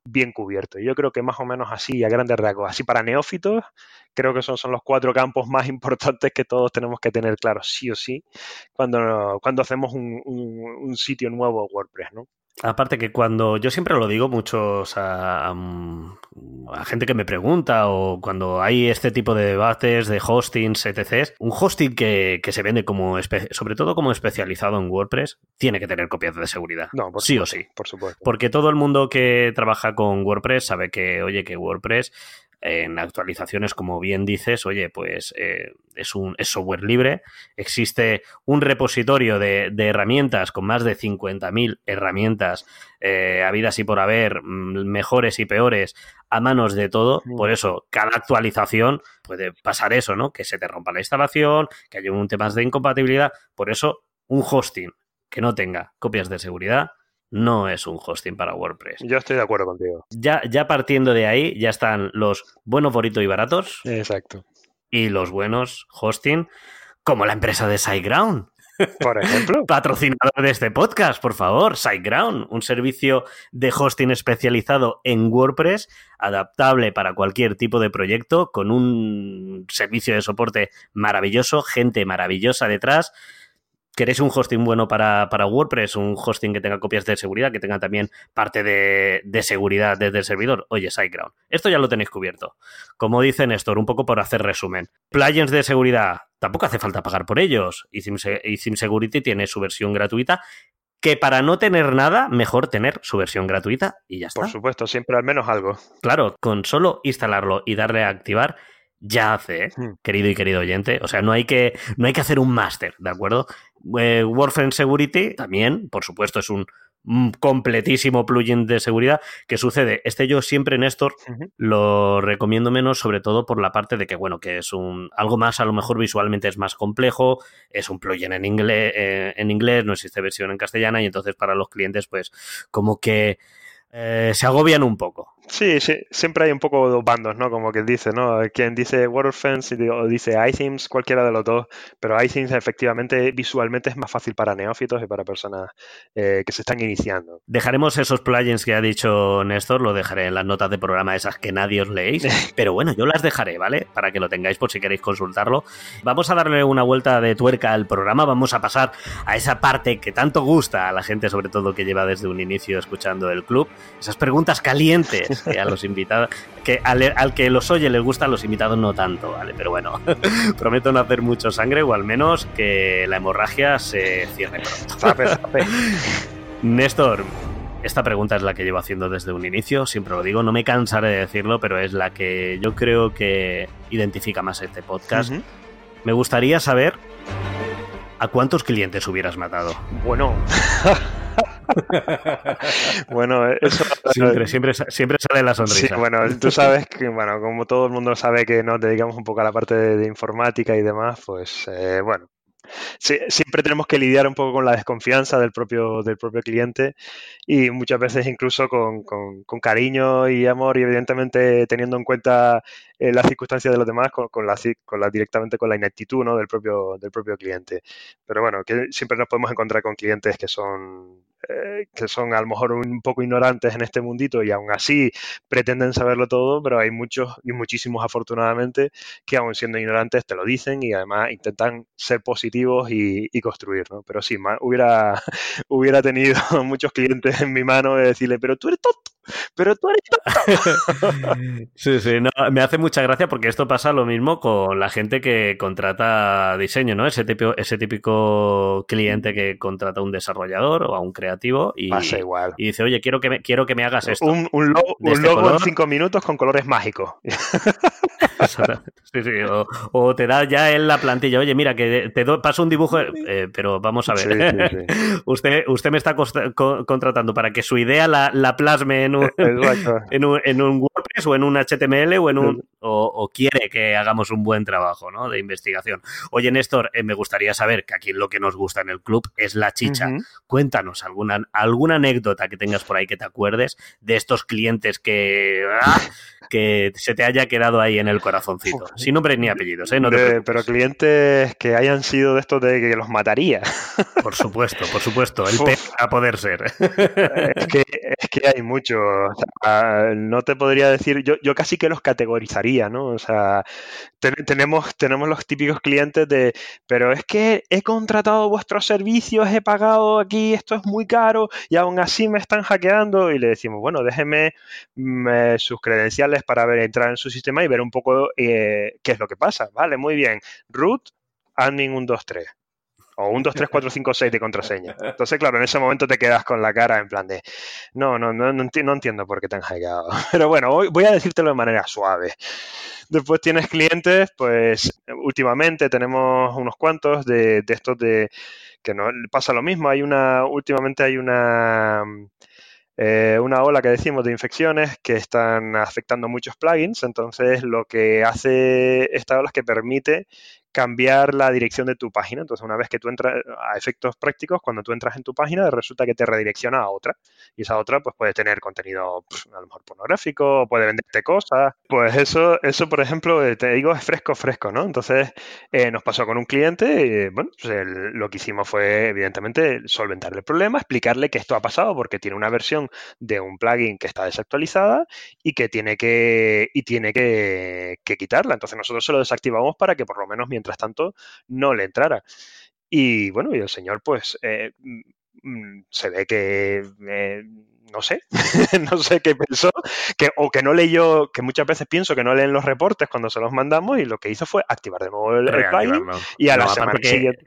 bien cubierto. Yo creo que más o menos así, a grandes rasgos, así para neófitos, creo que son, son los cuatro campos más importantes que todos tenemos que tener claros, sí o sí, cuando, cuando hacemos un, un sitio nuevo WordPress, ¿no? Aparte que cuando yo siempre lo digo muchos a, a, gente que me pregunta o cuando hay este tipo de debates de hostings, etc. Un hosting que, que se vende como sobre todo como especializado en WordPress tiene que tener copias de seguridad. No, sí o sí. Por supuesto. Porque todo el mundo que trabaja con WordPress sabe que, oye, que WordPress en actualizaciones, como bien dices, oye, pues eh, es un software libre. Existe un repositorio de, herramientas con más de 50.000 herramientas eh, habidas y por haber, mm, mejores y peores, a manos de todo. Por eso, cada actualización puede pasar eso, ¿no? Que se te rompa la instalación, que haya un tema de incompatibilidad. Por eso, un hosting que no tenga copias de seguridad no es un hosting para WordPress. Yo estoy de acuerdo contigo. Ya, ya partiendo de ahí, ya están los buenos, bonitos y baratos. Exacto. Y los buenos hosting, como la empresa de SiteGround. Por ejemplo. Patrocinador de este podcast, por favor, SiteGround, un servicio de hosting especializado en WordPress, adaptable para cualquier tipo de proyecto, con un servicio de soporte maravilloso, gente maravillosa detrás ¿Queréis un hosting bueno para, WordPress? Un hosting que tenga copias de seguridad, que tenga también parte de, seguridad desde el servidor. Oye, SiteGround. Esto ya lo tenéis cubierto. Como dice Néstor, un poco por hacer resumen. Plugins de seguridad, tampoco hace falta pagar por ellos. Y SimSecurity tiene su versión gratuita que para no tener nada, mejor tener su versión gratuita y ya está. Por supuesto, siempre al menos algo. Claro, con solo instalarlo y darle a activar, ya hace, ¿eh? Hmm. querido y querido oyente. O sea, no hay que, no hay que hacer un máster, ¿de acuerdo? Eh, Warframe Security también, por supuesto, es un completísimo plugin de seguridad. ¿Qué sucede? Este yo siempre, Néstor, lo recomiendo menos, sobre todo por la parte de que, bueno, que es un algo más, a lo mejor visualmente es más complejo, es un plugin en inglés, eh, en inglés, no existe versión en castellana, y entonces para los clientes, pues, como que eh, se agobian un poco. Sí, sí, siempre hay un poco dos bandos, ¿no? Como que dice, ¿no? Quien dice Waterfence o dice iThemes, cualquiera de los dos, pero iThemes efectivamente visualmente es más fácil para neófitos y para personas eh, que se están iniciando. Dejaremos esos plugins que ha dicho Néstor, lo dejaré en las notas de programa esas que nadie os leéis, pero bueno, yo las dejaré, ¿vale? Para que lo tengáis por si queréis consultarlo. Vamos a darle una vuelta de tuerca al programa, vamos a pasar a esa parte que tanto gusta a la gente, sobre todo que lleva desde un inicio escuchando el club, esas preguntas calientes a los invitados, que al, que los oye les gustan, los invitados no tanto, ¿vale? Pero bueno, prometo no hacer mucho sangre o al menos que la hemorragia se cierre pronto. Néstor, esta pregunta es la que llevo haciendo desde un inicio, siempre lo digo, no me cansaré de decirlo, pero es la que yo creo que identifica más este podcast. Me gustaría saber a cuántos clientes hubieras matado. Bueno. bueno, eso... Siempre, siempre, siempre sale la sonrisa. Sí, bueno, tú sabes que, bueno, como todo el mundo sabe que nos dedicamos un poco a la parte de, informática y demás, pues, eh, bueno, siempre tenemos que lidiar un poco con la desconfianza del propio, del propio cliente y muchas veces incluso con, cariño y amor y evidentemente teniendo en cuenta eh, las circunstancias de los demás con, con, la, con la, directamente con la ineptitud ¿no? del, propio, del propio cliente. Pero bueno, que siempre nos podemos encontrar con clientes que son eh, que son a lo mejor un poco ignorantes en este mundito y aún así pretenden saberlo todo, pero hay muchos y muchísimos afortunadamente que aún siendo ignorantes te lo dicen y además intentan ser positivos y, construir, ¿no? Pero sí, hubiera, hubiera tenido muchos clientes en mi mano de decirle, pero tú eres tonto, pero tú eres tonto. sí, sí, me hace mucha gracia porque esto pasa lo mismo con la gente que contrata diseño, ¿no? Ese típico, ese típico cliente que contrata a un desarrollador o a un creador y, igual. y dice, oye, quiero que me, quiero que me hagas esto. Un, logo, este en cinco minutos con colores mágicos. sí, sí, o, te da ya en la plantilla, oye, mira, que te paso un dibujo, eh, pero vamos a ver. usted, usted me está contratando para que su idea la, plasme en un, en un, en, un, WordPress o en un HTML o en un o, quiere que hagamos un buen trabajo ¿no? de investigación. Oye, Néstor, eh, me gustaría saber que aquí lo que nos gusta en el club es la chicha. Cuéntanos alguna, alguna anécdota que tengas por ahí que te acuerdes de estos clientes que, ¡ah! que se te haya quedado ahí en el corazoncito. Sin nombre ni apellidos, ¿eh? No pero clientes que hayan sido de estos de que los mataría. Por supuesto, por supuesto. El P a poder ser. Es que, es que hay mucho. No te podría decir, yo, yo casi que los categorizaría, ¿no? O sea, tenemos, tenemos los típicos clientes de, pero es que he contratado vuestros servicios, he pagado aquí, esto es muy caro y aún así me están hackeando y le decimos, bueno, déjeme mm, eh, sus credenciales para ver, entrar en su sistema y ver un poco eh, qué es lo que pasa. Vale, muy bien. Root, admin 123 o un 2, 3, 4, 5, 6 de contraseña. Entonces, claro, en ese momento te quedas con la cara en plan de, no, no, no, no, entiendo por qué te han hackeado. Pero bueno, voy a decírtelo de manera suave. Después tienes clientes, pues últimamente tenemos unos cuantos de, de estos de que no pasa lo mismo. Hay una, últimamente hay una eh, una ola que decimos de infecciones que están afectando muchos plugins. Entonces, lo que hace esta ola es que permite cambiar la dirección de tu página. Entonces, una vez que tú entras a efectos prácticos, cuando tú entras en tu página, resulta que te redirecciona a otra. Y esa otra, pues puede tener contenido pues, a lo mejor pornográfico, puede venderte cosas. Pues eso, eso por ejemplo, eh, te digo, es fresco, fresco, ¿no? Entonces, eh, nos pasó con un cliente bueno, pues lo que hicimos fue, evidentemente, solventarle el problema, explicarle que esto ha pasado porque tiene una versión de un plugin que está desactualizada y que tiene que, y tiene que, que quitarla. Entonces, nosotros se lo desactivamos para que por lo menos mientras mientras tanto no le entrara. Y bueno, y el señor pues eh, mm, mm, se ve que... Eh, no sé, no sé qué pensó, que, o que no leyó, que muchas veces pienso que no leen los reportes cuando se los mandamos y lo que hizo fue activar de nuevo el, plugin y a la semana siguiente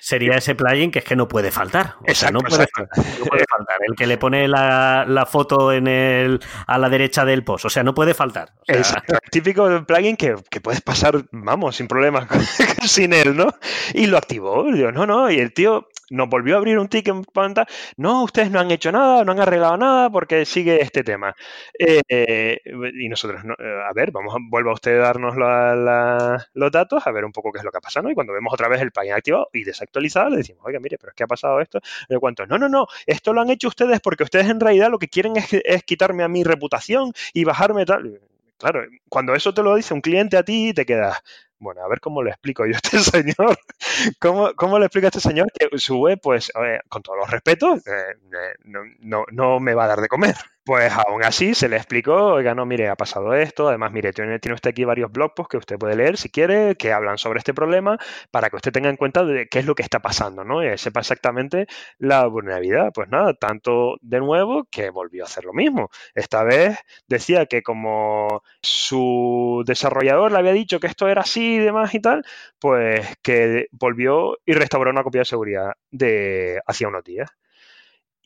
sería ese plugin que es que no puede faltar. O sea, no puede, faltar. El que le pone la, foto en el, a la derecha del post. O sea, no puede faltar. Es típico plugin que, puedes pasar, vamos, sin problemas sin él, ¿no? Y lo activó. Digo, no, no. Y el tío nos volvió a abrir un ticket en pantalla. No, ustedes no han hecho nada, no han arreglado nada porque sigue este tema. Eh, y nosotros, a ver, vamos, vuelva usted a darnos los datos, a ver un poco qué es lo que ha pasado. Y cuando vemos otra vez el plugin activado y desactualizado, le decimos, oiga, mire, pero es que ha pasado esto. Le cuento, no, no, no, esto lo han hecho ustedes porque ustedes en realidad lo que quieren es, es quitarme a mi reputación y bajarme tal. Claro, cuando eso te lo dice un cliente a ti, te quedas, bueno, a ver cómo le explico yo a este señor. ¿Cómo, cómo le explico a este señor que su web, pues, con todos los respetos, eh, eh, no, no, no me va a dar de comer? Pues aún así se le explicó, oiga, no, mire, ha pasado esto, además, mire, tiene, tiene, usted aquí varios blog posts que usted puede leer si quiere, que hablan sobre este problema, para que usted tenga en cuenta de qué es lo que está pasando, ¿no? Y sepa exactamente la vulnerabilidad. Pues nada, tanto de nuevo que volvió a hacer lo mismo. Esta vez decía que como su desarrollador le había dicho que esto era así y demás y tal, pues que volvió y restauró una copia de seguridad de hacía unos días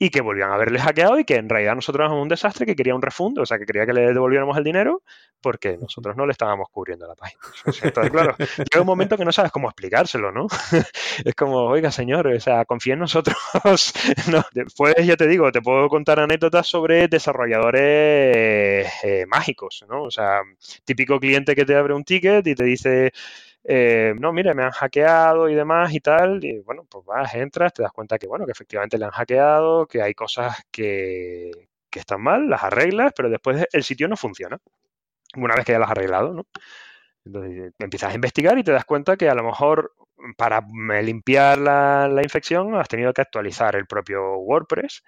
y que volvían a haberle hackeado y que en realidad nosotros éramos un desastre, que quería un refundo, o sea, que quería que le devolviéramos el dinero porque nosotros no le estábamos cubriendo la página. Entonces, claro, llega un momento que no sabes cómo explicárselo, ¿no? es como, oiga, señor, o sea, confía en nosotros. no, después, ya te digo, te puedo contar anécdotas sobre desarrolladores eh, mágicos, ¿no? O sea, típico cliente que te abre un ticket y te dice eh, no, mire, me han hackeado y demás y tal, y bueno, pues vas, entras, te das cuenta que, bueno, que efectivamente le han hackeado, que hay cosas que, que están mal, las arreglas, pero después el sitio no funciona. Una vez que ya las has arreglado, ¿no? Entonces empiezas a investigar y te das cuenta que a lo mejor para limpiar la, la infección has tenido que actualizar el propio WordPress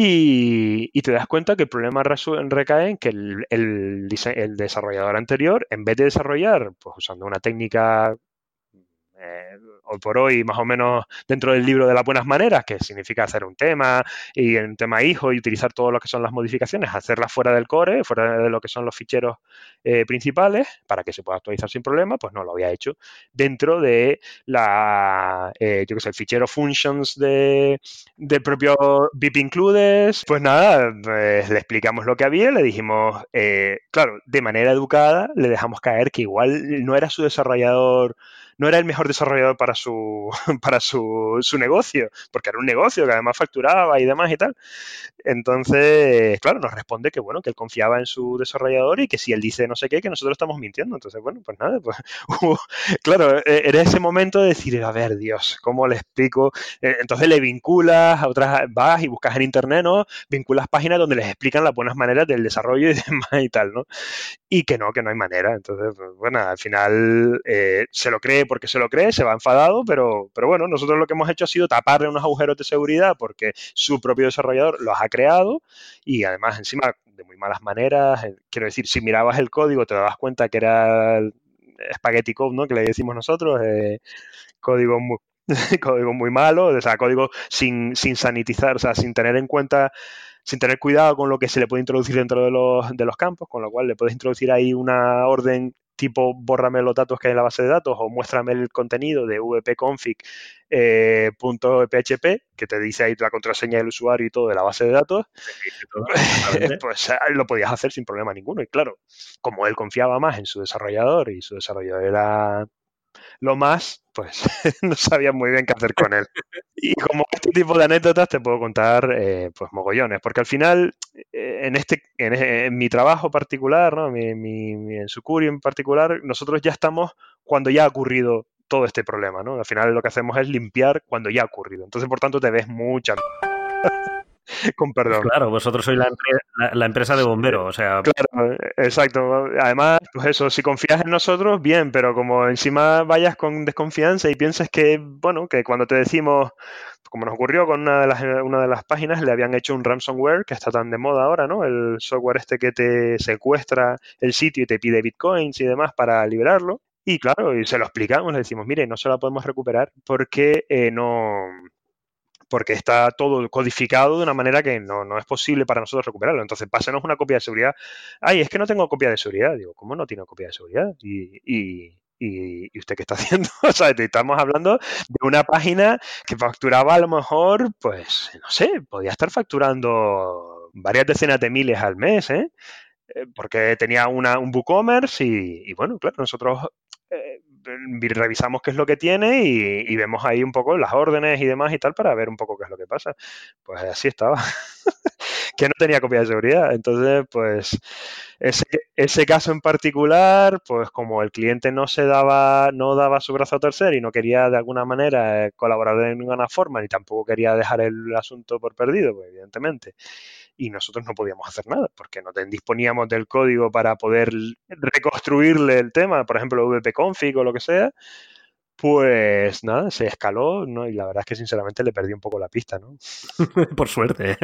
y, te das cuenta que el problema recae en que el, desarrollador anterior, en vez de desarrollar pues, usando una técnica eh, hoy por hoy más o menos dentro del libro de las buenas maneras, que significa hacer un tema y un tema hijo y utilizar todo lo que son las modificaciones, hacerlas fuera del core, fuera de lo que son los ficheros eh, principales, para que se pueda actualizar sin problema, pues no lo había hecho dentro de la, eh, yo que sé, el fichero functions de, del propio VIP includes. Pues nada, pues le explicamos lo que había, le dijimos, eh, claro, de manera educada, le dejamos caer que igual no era su desarrollador no era el mejor desarrollador para su, para su, su, negocio, porque era un negocio que además facturaba y demás y tal. Entonces, claro, nos responde que bueno, que él confiaba en su desarrollador y que si él dice no sé qué, que nosotros estamos mintiendo. Entonces, bueno, pues nada, pues claro, era ese momento de decir, a ver, Dios, ¿cómo le explico? E, entonces le vinculas a otras, vas y buscas en internet, ¿no? Vinculas páginas donde les explican las buenas maneras del desarrollo y demás y tal, ¿no? Y que no, que no hay manera. Entonces, pues, bueno, al final eh, se lo cree porque se lo cree, se va enfadado, pero, pero bueno, nosotros lo que hemos hecho ha sido taparle unos agujeros de seguridad porque su propio desarrollador los ha creado y además encima de muy malas maneras, eh, quiero decir, si mirabas el código te dabas cuenta que era spaghetti code, ¿no? Que le decimos nosotros, eh, código muy, código muy malo, o sea, código sin, sin sanitizar, o sea, sin tener en cuenta sin tener cuidado con lo que se le puede introducir dentro de los, de los campos, con lo cual le puedes introducir ahí una orden tipo bórrame los datos que hay en la base de datos o muéstrame el contenido de vpconfig.php, eh, que te dice ahí la contraseña del usuario y todo de la base de datos, pues eh, lo podías hacer sin problema ninguno. Y claro, como él confiaba más en su desarrollador y su desarrollador era lo más, pues no sabía muy bien qué hacer con él. Y como este tipo de anécdotas te puedo contar, eh, pues mogollones, porque al final, eh, en este, en, mi trabajo particular, ¿no? mi, mi, en Sucuri en particular, nosotros ya estamos cuando ya ha ocurrido todo este problema, ¿no? Al final lo que hacemos es limpiar cuando ya ha ocurrido. Entonces, por tanto, te ves mucha con perdón. Claro, vosotros sois la, empresa de bomberos, o sea. Claro, exacto. Además, pues eso, si confías en nosotros, bien, pero como encima vayas con desconfianza y piensas que, bueno, que cuando te decimos, como nos ocurrió con una de las, una de las páginas, le habían hecho un ransomware que está tan de moda ahora, ¿no? El software este que te secuestra el sitio y te pide bitcoins y demás para liberarlo. Y claro, y se lo explicamos, le decimos, mire, no se la podemos recuperar porque eh, no, porque está todo codificado de una manera que no, es posible para nosotros recuperarlo. Entonces, pásenos una copia de seguridad. Ay, es que no tengo copia de seguridad. Digo, ¿cómo no tiene copia de seguridad? Y, y, y, usted qué está haciendo? o sea, estamos hablando de una página que facturaba a lo mejor, pues, no sé, podía estar facturando varias decenas de miles al mes, ¿eh? eh porque tenía una, un WooCommerce y, y, bueno, claro, nosotros eh, revisamos qué es lo que tiene y, vemos ahí un poco las órdenes y demás y tal para ver un poco qué es lo que pasa. Pues así estaba. que no tenía copia de seguridad. Entonces, pues ese, ese, caso en particular, pues como el cliente no se daba, no daba su brazo a torcer y no quería de alguna manera eh, colaborar de ninguna forma, ni tampoco quería dejar el asunto por perdido, pues evidentemente y nosotros no podíamos hacer nada porque no disponíamos del código para poder reconstruirle el tema, por ejemplo, wp-config o lo que sea, pues nada, se escaló, ¿no? Y la verdad es que sinceramente le perdí un poco la pista, ¿no? por suerte.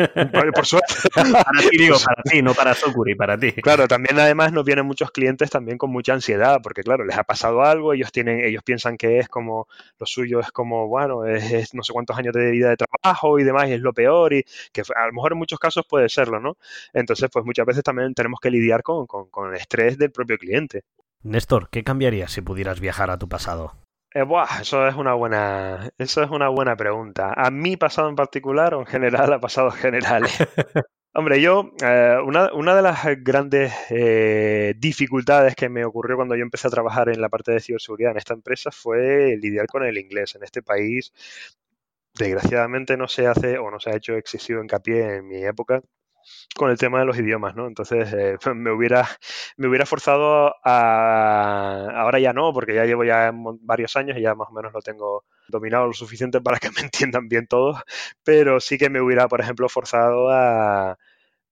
por suerte. para ti, digo, para ti, no para Sokuri, para ti. Claro, también además nos vienen muchos clientes también con mucha ansiedad, porque claro, les ha pasado algo, ellos tienen, ellos piensan que es como, lo suyo es como, bueno, es, no sé cuántos años de vida de trabajo y demás, y es lo peor, y que a lo mejor en muchos casos puede serlo, ¿no? Entonces, pues muchas veces también tenemos que lidiar con, con, con el estrés del propio cliente. Néstor, ¿qué cambiarías si pudieras viajar a tu pasado? Eh, buah, eso es una buena, eso es una buena pregunta. ¿A mí pasado en particular o en general a pasados generales? Hombre, yo, eh, una, una, de las grandes eh, dificultades que me ocurrió cuando yo empecé a trabajar en la parte de ciberseguridad en esta empresa fue lidiar con el inglés. En este país, desgraciadamente no se hace o no se ha hecho excesivo hincapié en mi época con el tema de los idiomas, ¿no? Entonces eh, me hubiera me hubiera forzado a ya no, porque ya llevo ya varios años y ya más o menos lo tengo dominado lo suficiente para que me entiendan bien todos, pero sí que me hubiera, por ejemplo, forzado a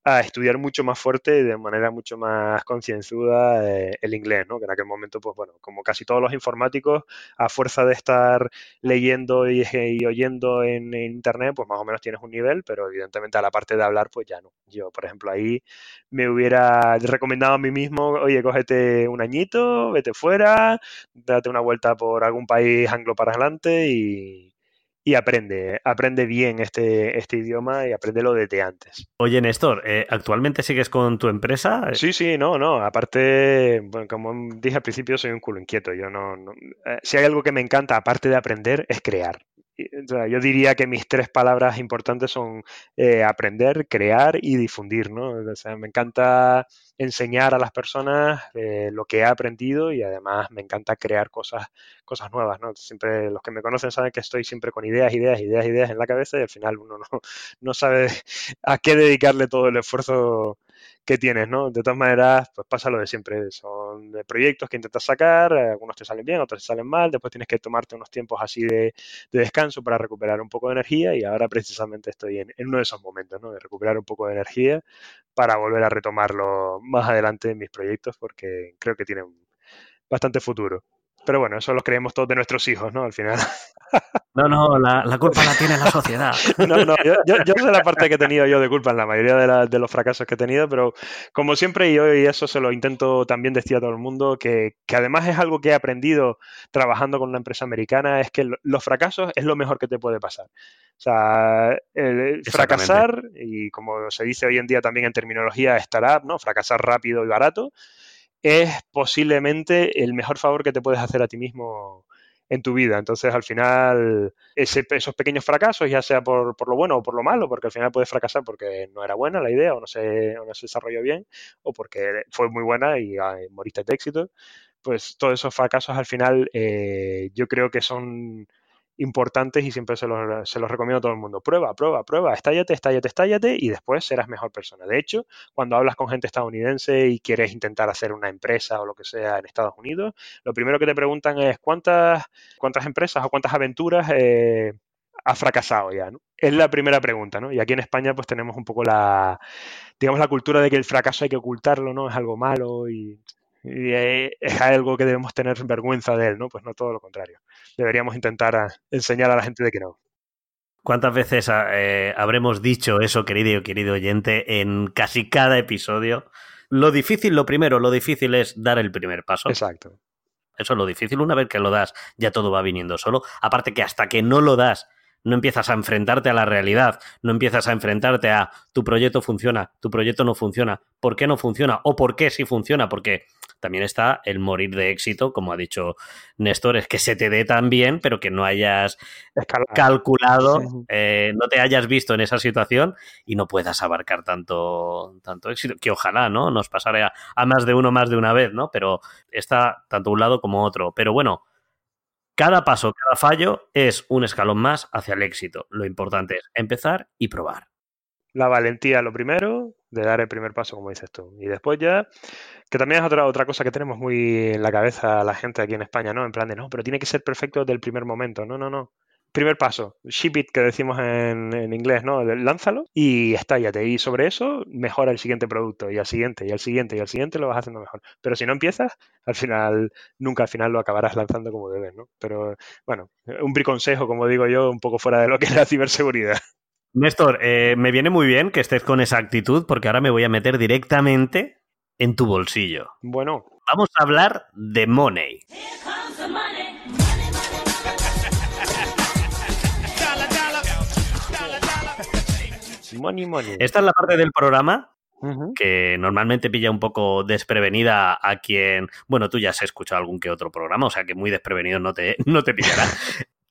a estudiar mucho más fuerte y de manera mucho más concienzuda eh, el inglés, ¿no? Que en aquel momento, pues bueno, como casi todos los informáticos, a fuerza de estar leyendo y, oyendo en, internet, pues más o menos tienes un nivel, pero evidentemente a la parte de hablar, pues ya no. Yo, por ejemplo, ahí me hubiera recomendado a mí mismo, oye, cógete un añito, vete fuera, date una vuelta por algún país anglo para adelante y, y aprende, aprende bien este, este idioma y aprende lo desde antes. Oye, Néstor, eh, ¿actualmente sigues con tu empresa? Sí, sí, no, no. Aparte, bueno, como dije al principio, soy un culo inquieto. Yo no, eh, si hay algo que me encanta, aparte de aprender, es crear yo diría que mis tres palabras importantes son eh, aprender, crear y difundir, ¿no? me encanta enseñar a las personas eh, lo que he aprendido y además me encanta crear cosas, cosas nuevas, ¿no? Siempre los que me conocen saben que estoy siempre con ideas, ideas, ideas, ideas en la cabeza y al final uno no, no sabe a qué dedicarle todo el esfuerzo que tienes, ¿no? De todas maneras, pues pasa lo de siempre. Son de proyectos que intentas sacar, eh, algunos te salen bien, otros te salen mal, después tienes que tomarte unos tiempos así de, descanso para recuperar un poco de energía y ahora precisamente estoy en, uno de esos momentos, ¿no? De recuperar un poco de energía para volver a retomarlo más adelante en mis proyectos porque creo que tienen bastante futuro. Pero bueno, eso lo creemos todos de nuestros hijos, ¿no? Al final. No, no, la, culpa la tiene la sociedad. No, no, yo, yo, sé la parte que he tenido yo de culpa en la mayoría de, los fracasos que he tenido, pero como siempre, yo y eso se lo intento también decir a todo el mundo, que, además es algo que he aprendido trabajando con una empresa americana, es que los fracasos es lo mejor que te puede pasar. O sea, fracasar, y como se dice hoy en día también en terminología startup, ¿no? Fracasar rápido y barato, es posiblemente el mejor favor que te puedes hacer a ti mismo en tu vida. Entonces, al final, esos pequeños fracasos, ya sea por, lo bueno o por lo malo, porque al final puedes fracasar porque no era buena la idea o no se, no se desarrolló bien, o porque fue muy buena y moriste de éxito, pues todos esos fracasos al final eh, yo creo que son importantes y siempre se los, se los, recomiendo a todo el mundo. Prueba, prueba, prueba, estállate, estállate, estállate y después serás mejor persona. De hecho, cuando hablas con gente estadounidense y quieres intentar hacer una empresa o lo que sea en Estados Unidos, lo primero que te preguntan es cuántas, cuántas empresas o cuántas aventuras eh, has fracasado ya. Es la primera pregunta, ¿no? Y aquí en España pues tenemos un poco la, digamos, la cultura de que el fracaso hay que ocultarlo, ¿no? Es algo malo y y es algo que debemos tener vergüenza de él, ¿no? Pues no todo lo contrario. Deberíamos intentar enseñar a la gente de que no. ¿Cuántas veces ah, eh, habremos dicho eso, querido y querido oyente, en casi cada episodio? Lo difícil, lo primero, lo difícil es dar el primer paso. Exacto. Eso es lo difícil. Una vez que lo das, ya todo va viniendo solo. Aparte que hasta que no lo das, no empiezas a enfrentarte a la realidad, no empiezas a enfrentarte a tu proyecto funciona, tu proyecto no funciona, ¿por qué no funciona? O por qué sí funciona, porque también está el morir de éxito, como ha dicho Néstor, es que se te dé tan bien, pero que no hayas calculado, eh, no te hayas visto en esa situación y no puedas abarcar tanto, tanto éxito, que ojalá, ¿no? Nos pasara a, más de uno más de una vez, ¿no? Pero está tanto un lado como otro. Pero bueno, cada paso, cada fallo es un escalón más hacia el éxito. Lo importante es empezar y probar. La valentía lo primero, de dar el primer paso, como dices tú. Y después ya, que también es otra, otra cosa que tenemos muy en la cabeza la gente aquí en España, ¿no? En plan de, no, pero tiene que ser perfecto desde el primer momento. No, no, no primer paso, ship it que decimos en, inglés, ¿no? Lánzalo y estállate. Y sobre eso mejora el siguiente producto y al siguiente y al siguiente y al siguiente lo vas haciendo mejor. Pero si no empiezas, al final, nunca al final lo acabarás lanzando como debes, ¿no? Pero bueno, un briconsejo, como digo yo, un poco fuera de lo que es la ciberseguridad. Néstor, eh, me viene muy bien que estés con esa actitud porque ahora me voy a meter directamente en tu bolsillo. Bueno. Vamos a hablar de money. Money, money. Esta es la parte del programa que normalmente pilla un poco desprevenida a quien, bueno, tú ya has escuchado algún que otro programa, o sea que muy desprevenido no te, no te pillará.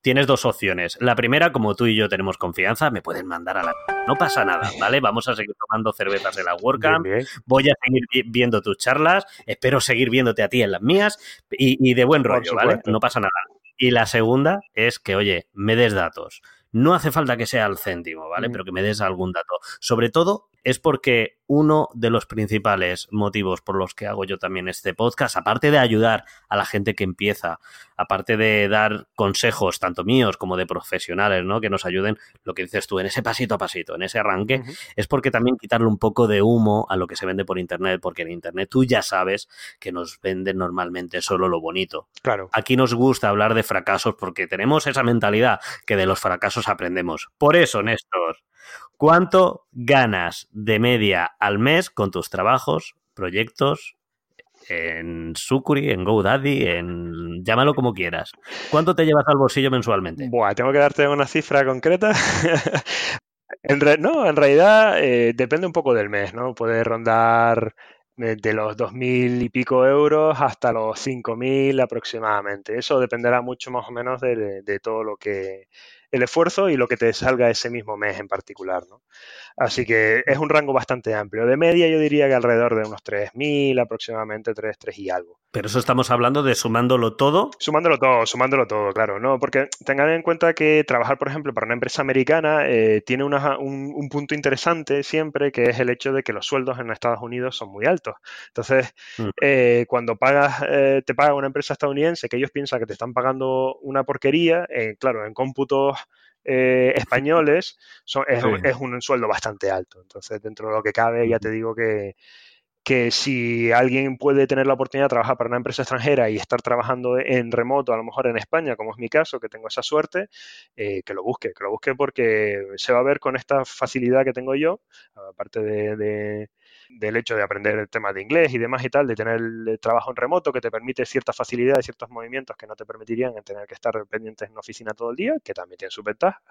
Tienes dos opciones. La primera, como tú y yo tenemos confianza, me pueden mandar a la... No pasa nada, ¿vale? Vamos a seguir tomando cervezas de la WordCamp. Voy a seguir viendo tus charlas. Espero seguir viéndote a ti en las mías. Y, de buen rollo, ¿vale? No pasa nada. Y la segunda es que, oye, me des datos. No hace falta que sea al céntimo, ¿vale? Pero que me des algún dato. Sobre todo es porque uno de los principales motivos por los que hago yo también este podcast, aparte de ayudar a la gente que empieza, aparte de dar consejos tanto míos como de profesionales, ¿no? Que nos ayuden, lo que dices tú, en ese pasito a pasito, en ese arranque, es porque también quitarle un poco de humo a lo que se vende por internet, porque en internet tú ya sabes que nos venden normalmente solo lo bonito. Claro. Aquí nos gusta hablar de fracasos porque tenemos esa mentalidad que de los fracasos aprendemos. Por eso, Néstor, ¿Cuánto ganas de media al mes con tus trabajos, proyectos en Sucuri, en GoDaddy, en llámalo como quieras? ¿Cuánto te llevas al bolsillo mensualmente? Buah, tengo que darte una cifra concreta. no, en realidad eh, depende un poco del mes, ¿no? Puede rondar eh, de los 2.000 y pico euros hasta los 5.000 aproximadamente. Eso dependerá mucho más o menos de todo lo que el esfuerzo y lo que te salga ese mismo mes en particular. ¿no? Así que es un rango bastante amplio. De media yo diría que alrededor de unos 3.000 aproximadamente, 3, 3 y algo. Pero eso estamos hablando de sumándolo todo. Sumándolo todo, sumándolo todo, claro. No, porque tengan en cuenta que trabajar, por ejemplo, para una empresa americana eh, tiene un, punto interesante siempre, que es el hecho de que los sueldos en Estados Unidos son muy altos. Entonces, mm. eh, cuando pagas, eh, te paga una empresa estadounidense que ellos piensan que te están pagando una porquería, claro, en cómputos españoles son, es, es, un sueldo bastante alto. Entonces, dentro de lo que cabe, ya te digo que, que si alguien puede tener la oportunidad de trabajar para una empresa extranjera y estar trabajando en remoto, a lo mejor en España, como es mi caso, que tengo esa suerte, eh, que lo busque, que lo busque porque se va a ver con esta facilidad que tengo yo, aparte de, del hecho de aprender el tema de inglés y demás y tal, de tener el trabajo en remoto que te permite cierta facilidad y ciertos movimientos que no te permitirían en tener que estar pendientes en una oficina todo el día, que también tiene su ventaja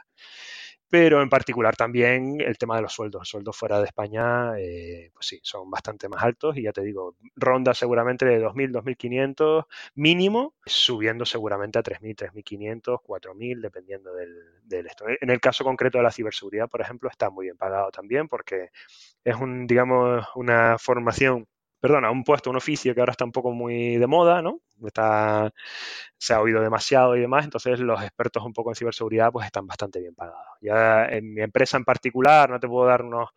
pero en particular también el tema de los sueldos. Sueldos fuera de España, eh, pues sí, son bastante más altos y ya te digo, ronda seguramente de 2.000, 2.500 mínimo, subiendo seguramente a 3.000, 3.500, 4.000, dependiendo del, del esto. En el caso concreto de la ciberseguridad, por ejemplo, está muy bien pagado también porque es un, digamos, una formación perdona, un puesto, un oficio que ahora está un poco muy de moda, ¿no? Está, se ha oído demasiado y demás, entonces los expertos un poco en ciberseguridad pues están bastante bien pagados. Ya en mi empresa en particular no te puedo dar unos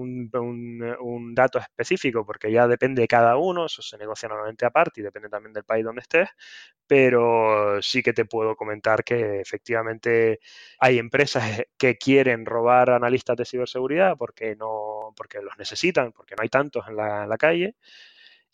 un, dato específico, porque ya depende de cada uno, eso se negocia normalmente aparte y depende también del país donde estés, pero sí que te puedo comentar que efectivamente hay empresas que quieren robar analistas de ciberseguridad porque, no, porque los necesitan, porque no hay tantos en la, en la calle,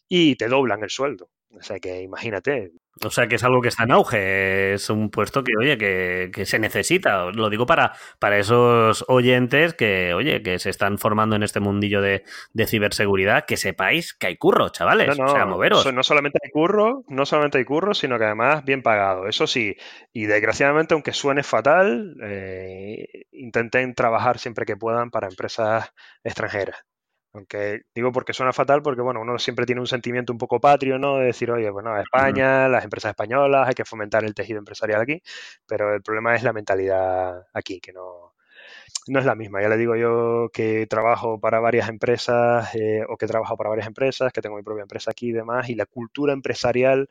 y te doblan el sueldo. O sea que imagínate, o sea que es algo que está en auge, es un puesto que, oye, que, se necesita. Lo digo para, para esos oyentes que, oye, que se están formando en este mundillo de, ciberseguridad, que sepáis que hay curro, chavales. o sea, moveros. No solamente hay curro, no solamente hay curro, sino que además bien pagado. Eso sí, y desgraciadamente, aunque suene fatal, eh, intenten trabajar siempre que puedan para empresas extranjeras. Aunque digo porque suena fatal, porque bueno, uno siempre tiene un sentimiento un poco patrio, ¿no? De decir, oye, bueno, España, las empresas españolas, hay que fomentar el tejido empresarial aquí, pero el problema es la mentalidad aquí, que no, no es la misma. Ya le digo yo que trabajo para varias empresas eh, o que trabajo para varias empresas, que tengo mi propia empresa aquí y demás, y la cultura empresarial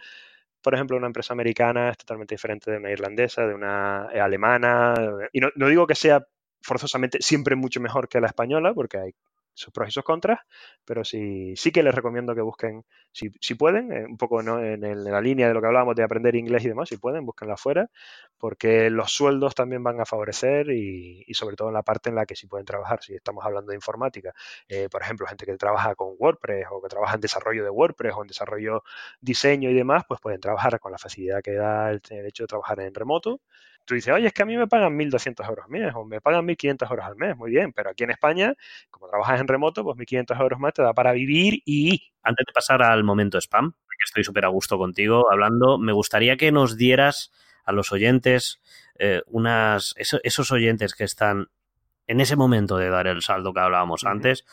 por ejemplo, una empresa americana es totalmente diferente de una irlandesa, de una eh, alemana. Y no, no digo que sea forzosamente siempre mucho mejor que la española, porque hay sus pros y sus contras, pero sí, sí que les recomiendo que busquen, si, si pueden, eh, un poco en, la línea de lo que hablábamos de aprender inglés y demás, si pueden, búsquenla afuera, porque los sueldos también van a favorecer y, sobre todo en la parte en la que sí pueden trabajar, si estamos hablando de informática, eh, por ejemplo, gente que trabaja con WordPress o que trabaja en desarrollo de WordPress o en desarrollo diseño y demás, pues pueden trabajar con la facilidad que da el hecho de trabajar en remoto tú dices, oye, es que a mí me pagan 1.200 euros al mes o me pagan 1.500 euros al mes, muy bien, pero aquí en España, como trabajas en remoto, pues 1.500 euros más te da para vivir y... Antes de pasar al momento spam, que estoy súper a gusto contigo hablando, me gustaría que nos dieras a los oyentes, eh, unas, esos, oyentes que están en ese momento de dar el saldo que hablábamos antes,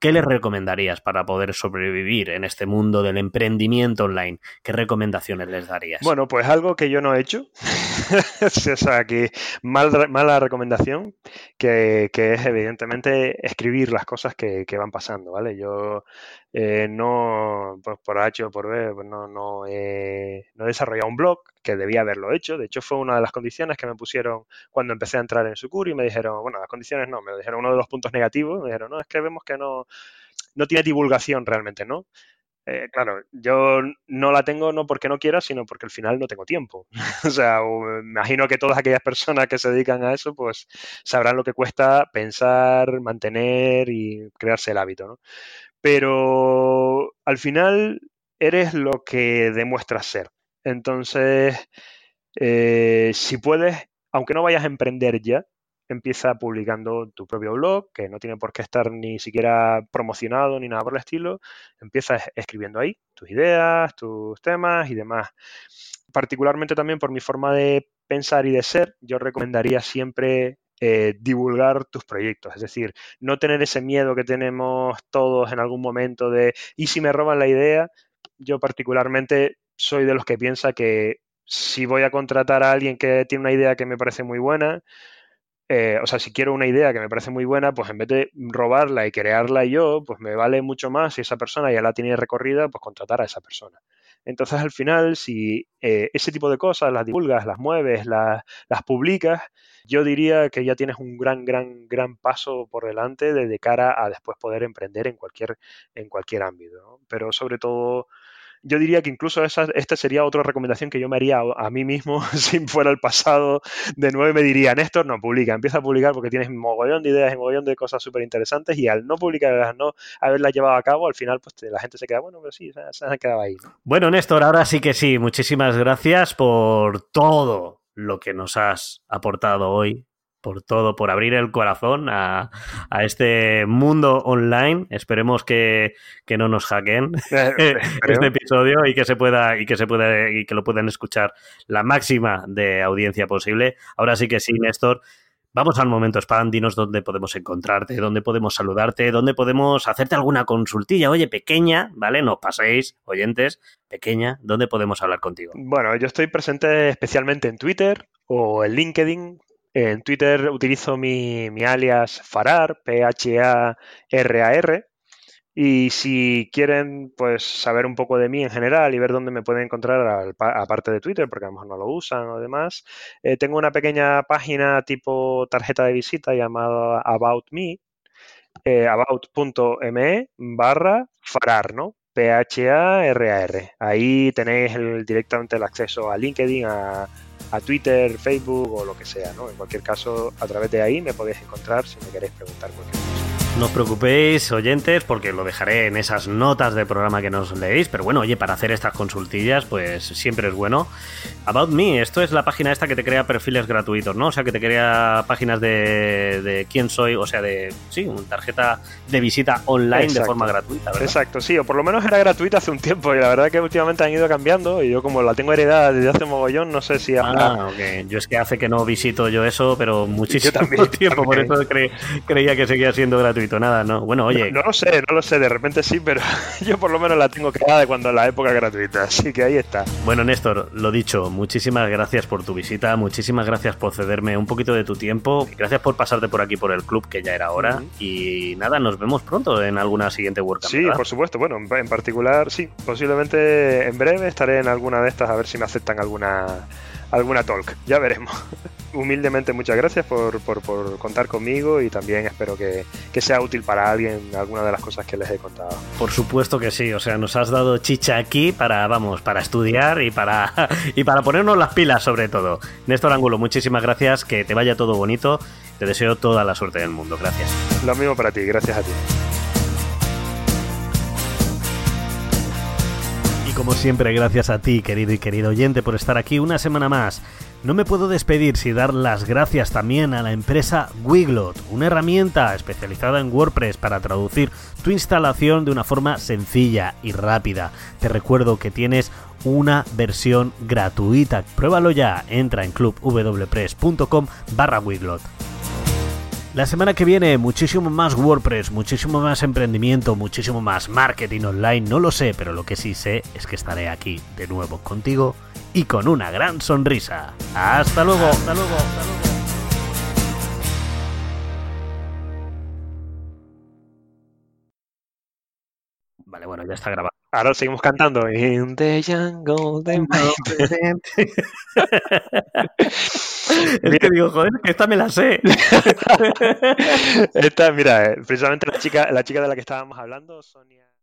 ¿Qué les recomendarías para poder sobrevivir en este mundo del emprendimiento online? ¿Qué recomendaciones les darías? Bueno, pues algo que yo no he hecho, o sea, que mala recomendación, que, es evidentemente escribir las cosas que, van pasando, ¿vale? Yo eh, no, pues por H o por B, pues no, no, no he desarrollado un blog, que debía haberlo hecho. De hecho, fue una de las condiciones que me pusieron cuando empecé a entrar en Sucuri y me dijeron, bueno, las condiciones no, me dijeron uno de los puntos negativos, me dijeron, no, es que vemos que no, no tiene divulgación realmente, ¿no? Eh, claro, yo no la tengo no porque no quiera, sino porque al final no tengo tiempo. o sea, me imagino que todas aquellas personas que se dedican a eso, pues sabrán lo que cuesta pensar, mantener y crearse el hábito, ¿no? Pero al final eres lo que demuestras ser. Entonces, eh, si puedes, aunque no vayas a emprender ya, empieza publicando tu propio blog, que no tiene por qué estar ni siquiera promocionado ni nada por el estilo. Empieza escribiendo ahí tus ideas, tus temas y demás. Particularmente también por mi forma de pensar y de ser, yo recomendaría siempre eh, divulgar tus proyectos. Es decir, no tener ese miedo que tenemos todos en algún momento de, ¿y si me roban la idea? Yo particularmente soy de los que piensa que si voy a contratar a alguien que tiene una idea que me parece muy buena, eh, o sea, si quiero una idea que me parece muy buena, pues en vez de robarla y crearla yo, pues me vale mucho más si esa persona ya la tiene recorrida, pues contratar a esa persona. Entonces, al final, si eh, ese tipo de cosas las divulgas, las mueves, las, las publicas, yo diría que ya tienes un gran, gran, gran paso por delante de, cara a después poder emprender en cualquier, en cualquier ámbito. Pero sobre todo yo diría que incluso esa, esta sería otra recomendación que yo me haría a, mí mismo si fuera el pasado de nuevo me diría, Néstor, no publica, empieza a publicar porque tienes mogollón de ideas y mogollón de cosas súper interesantes y al no publicar, al no haberlas llevado a cabo, al final pues la gente se queda, bueno, pero sí, se, han quedado ahí. Bueno, Néstor, ahora sí que sí, muchísimas gracias por todo lo que nos has aportado hoy por todo, por abrir el corazón a, este mundo online. Esperemos que, no nos hackeen este episodio y que se pueda y que se pueda y que lo puedan escuchar la máxima de audiencia posible. Ahora sí que sí, Néstor. Vamos al momento spam, dinos dónde podemos encontrarte, dónde podemos saludarte, dónde podemos hacerte alguna consultilla, oye, pequeña, ¿vale? No paséis, oyentes, pequeña, ¿dónde podemos hablar contigo? Bueno, yo estoy presente especialmente en Twitter o en LinkedIn en Twitter utilizo mi, alias Farar, P-H-A-R-A-R. Y si quieren pues saber un poco de mí en general y ver dónde me pueden encontrar aparte de Twitter, porque a lo mejor no lo usan o demás, eh, tengo una pequeña página tipo tarjeta de visita llamada About Me, eh, about.me barra Farar, ¿no? P-H-A-R-A-R. Ahí tenéis directamente el acceso a LinkedIn, a a Twitter, Facebook o lo que sea, ¿no? En cualquier caso, a través de ahí me podéis encontrar si me queréis preguntar cualquier cosa. No os preocupéis, oyentes, porque lo dejaré en esas notas de programa que nos leéis. Pero bueno, oye, para hacer estas consultillas, pues siempre es bueno. About Me, esto es la página esta que te crea perfiles gratuitos, ¿no? O sea, que te crea páginas de, quién soy, o sea, de, sí, una tarjeta de visita online de forma gratuita, ¿verdad? Exacto, sí, o por lo menos era gratuita hace un tiempo y la verdad que últimamente han ido cambiando y yo como la tengo heredada desde hace mogollón, no sé si... Ah, ok. Yo es que hace que no visito yo eso, pero muchísimo tiempo, por eso creía que seguía siendo gratuita escrito nada, ¿no? Bueno, oye. No, lo sé, no lo sé, de repente sí, pero yo por lo menos la tengo creada de cuando la época gratuita, así que ahí está. Bueno, Néstor, lo dicho, muchísimas gracias por tu visita, muchísimas gracias por cederme un poquito de tu tiempo, gracias por pasarte por aquí por el club, que ya era hora, y nada, nos vemos pronto en alguna siguiente WordCamp. Sí, por supuesto, bueno, en particular, sí, posiblemente en breve estaré en alguna de estas a ver si me aceptan alguna alguna talk. Ya veremos. Humildemente muchas gracias por, contar conmigo y también espero que, sea útil para alguien alguna de las cosas que les he contado. Por supuesto que sí, o sea, nos has dado chicha aquí para, vamos, para estudiar y para, y para ponernos las pilas sobre todo. Néstor Ángulo, muchísimas gracias, que te vaya todo bonito, te deseo toda la suerte del mundo, gracias. Lo mismo para ti, gracias a ti. Como siempre, gracias a ti, querido y querido oyente, por estar aquí una semana más. No me puedo despedir sin dar las gracias también a la empresa Wiglot, una herramienta especializada en WordPress para traducir tu instalación de una forma sencilla y rápida. Te recuerdo que tienes una versión gratuita. Pruébalo ya, entra en clubwpress.com barra Wiglot. La semana que viene, muchísimo más WordPress, muchísimo más emprendimiento, muchísimo más marketing online, no lo sé, pero lo que sí sé es que estaré aquí de nuevo contigo y con una gran sonrisa. Hasta luego, hasta luego, hasta luego. Vale, bueno, ya está grabado. Ahora seguimos cantando. In the jungle de Es que digo, joder, que esta me la sé. esta, mira, eh, precisamente la chica, la chica de la que estábamos hablando, Sonia.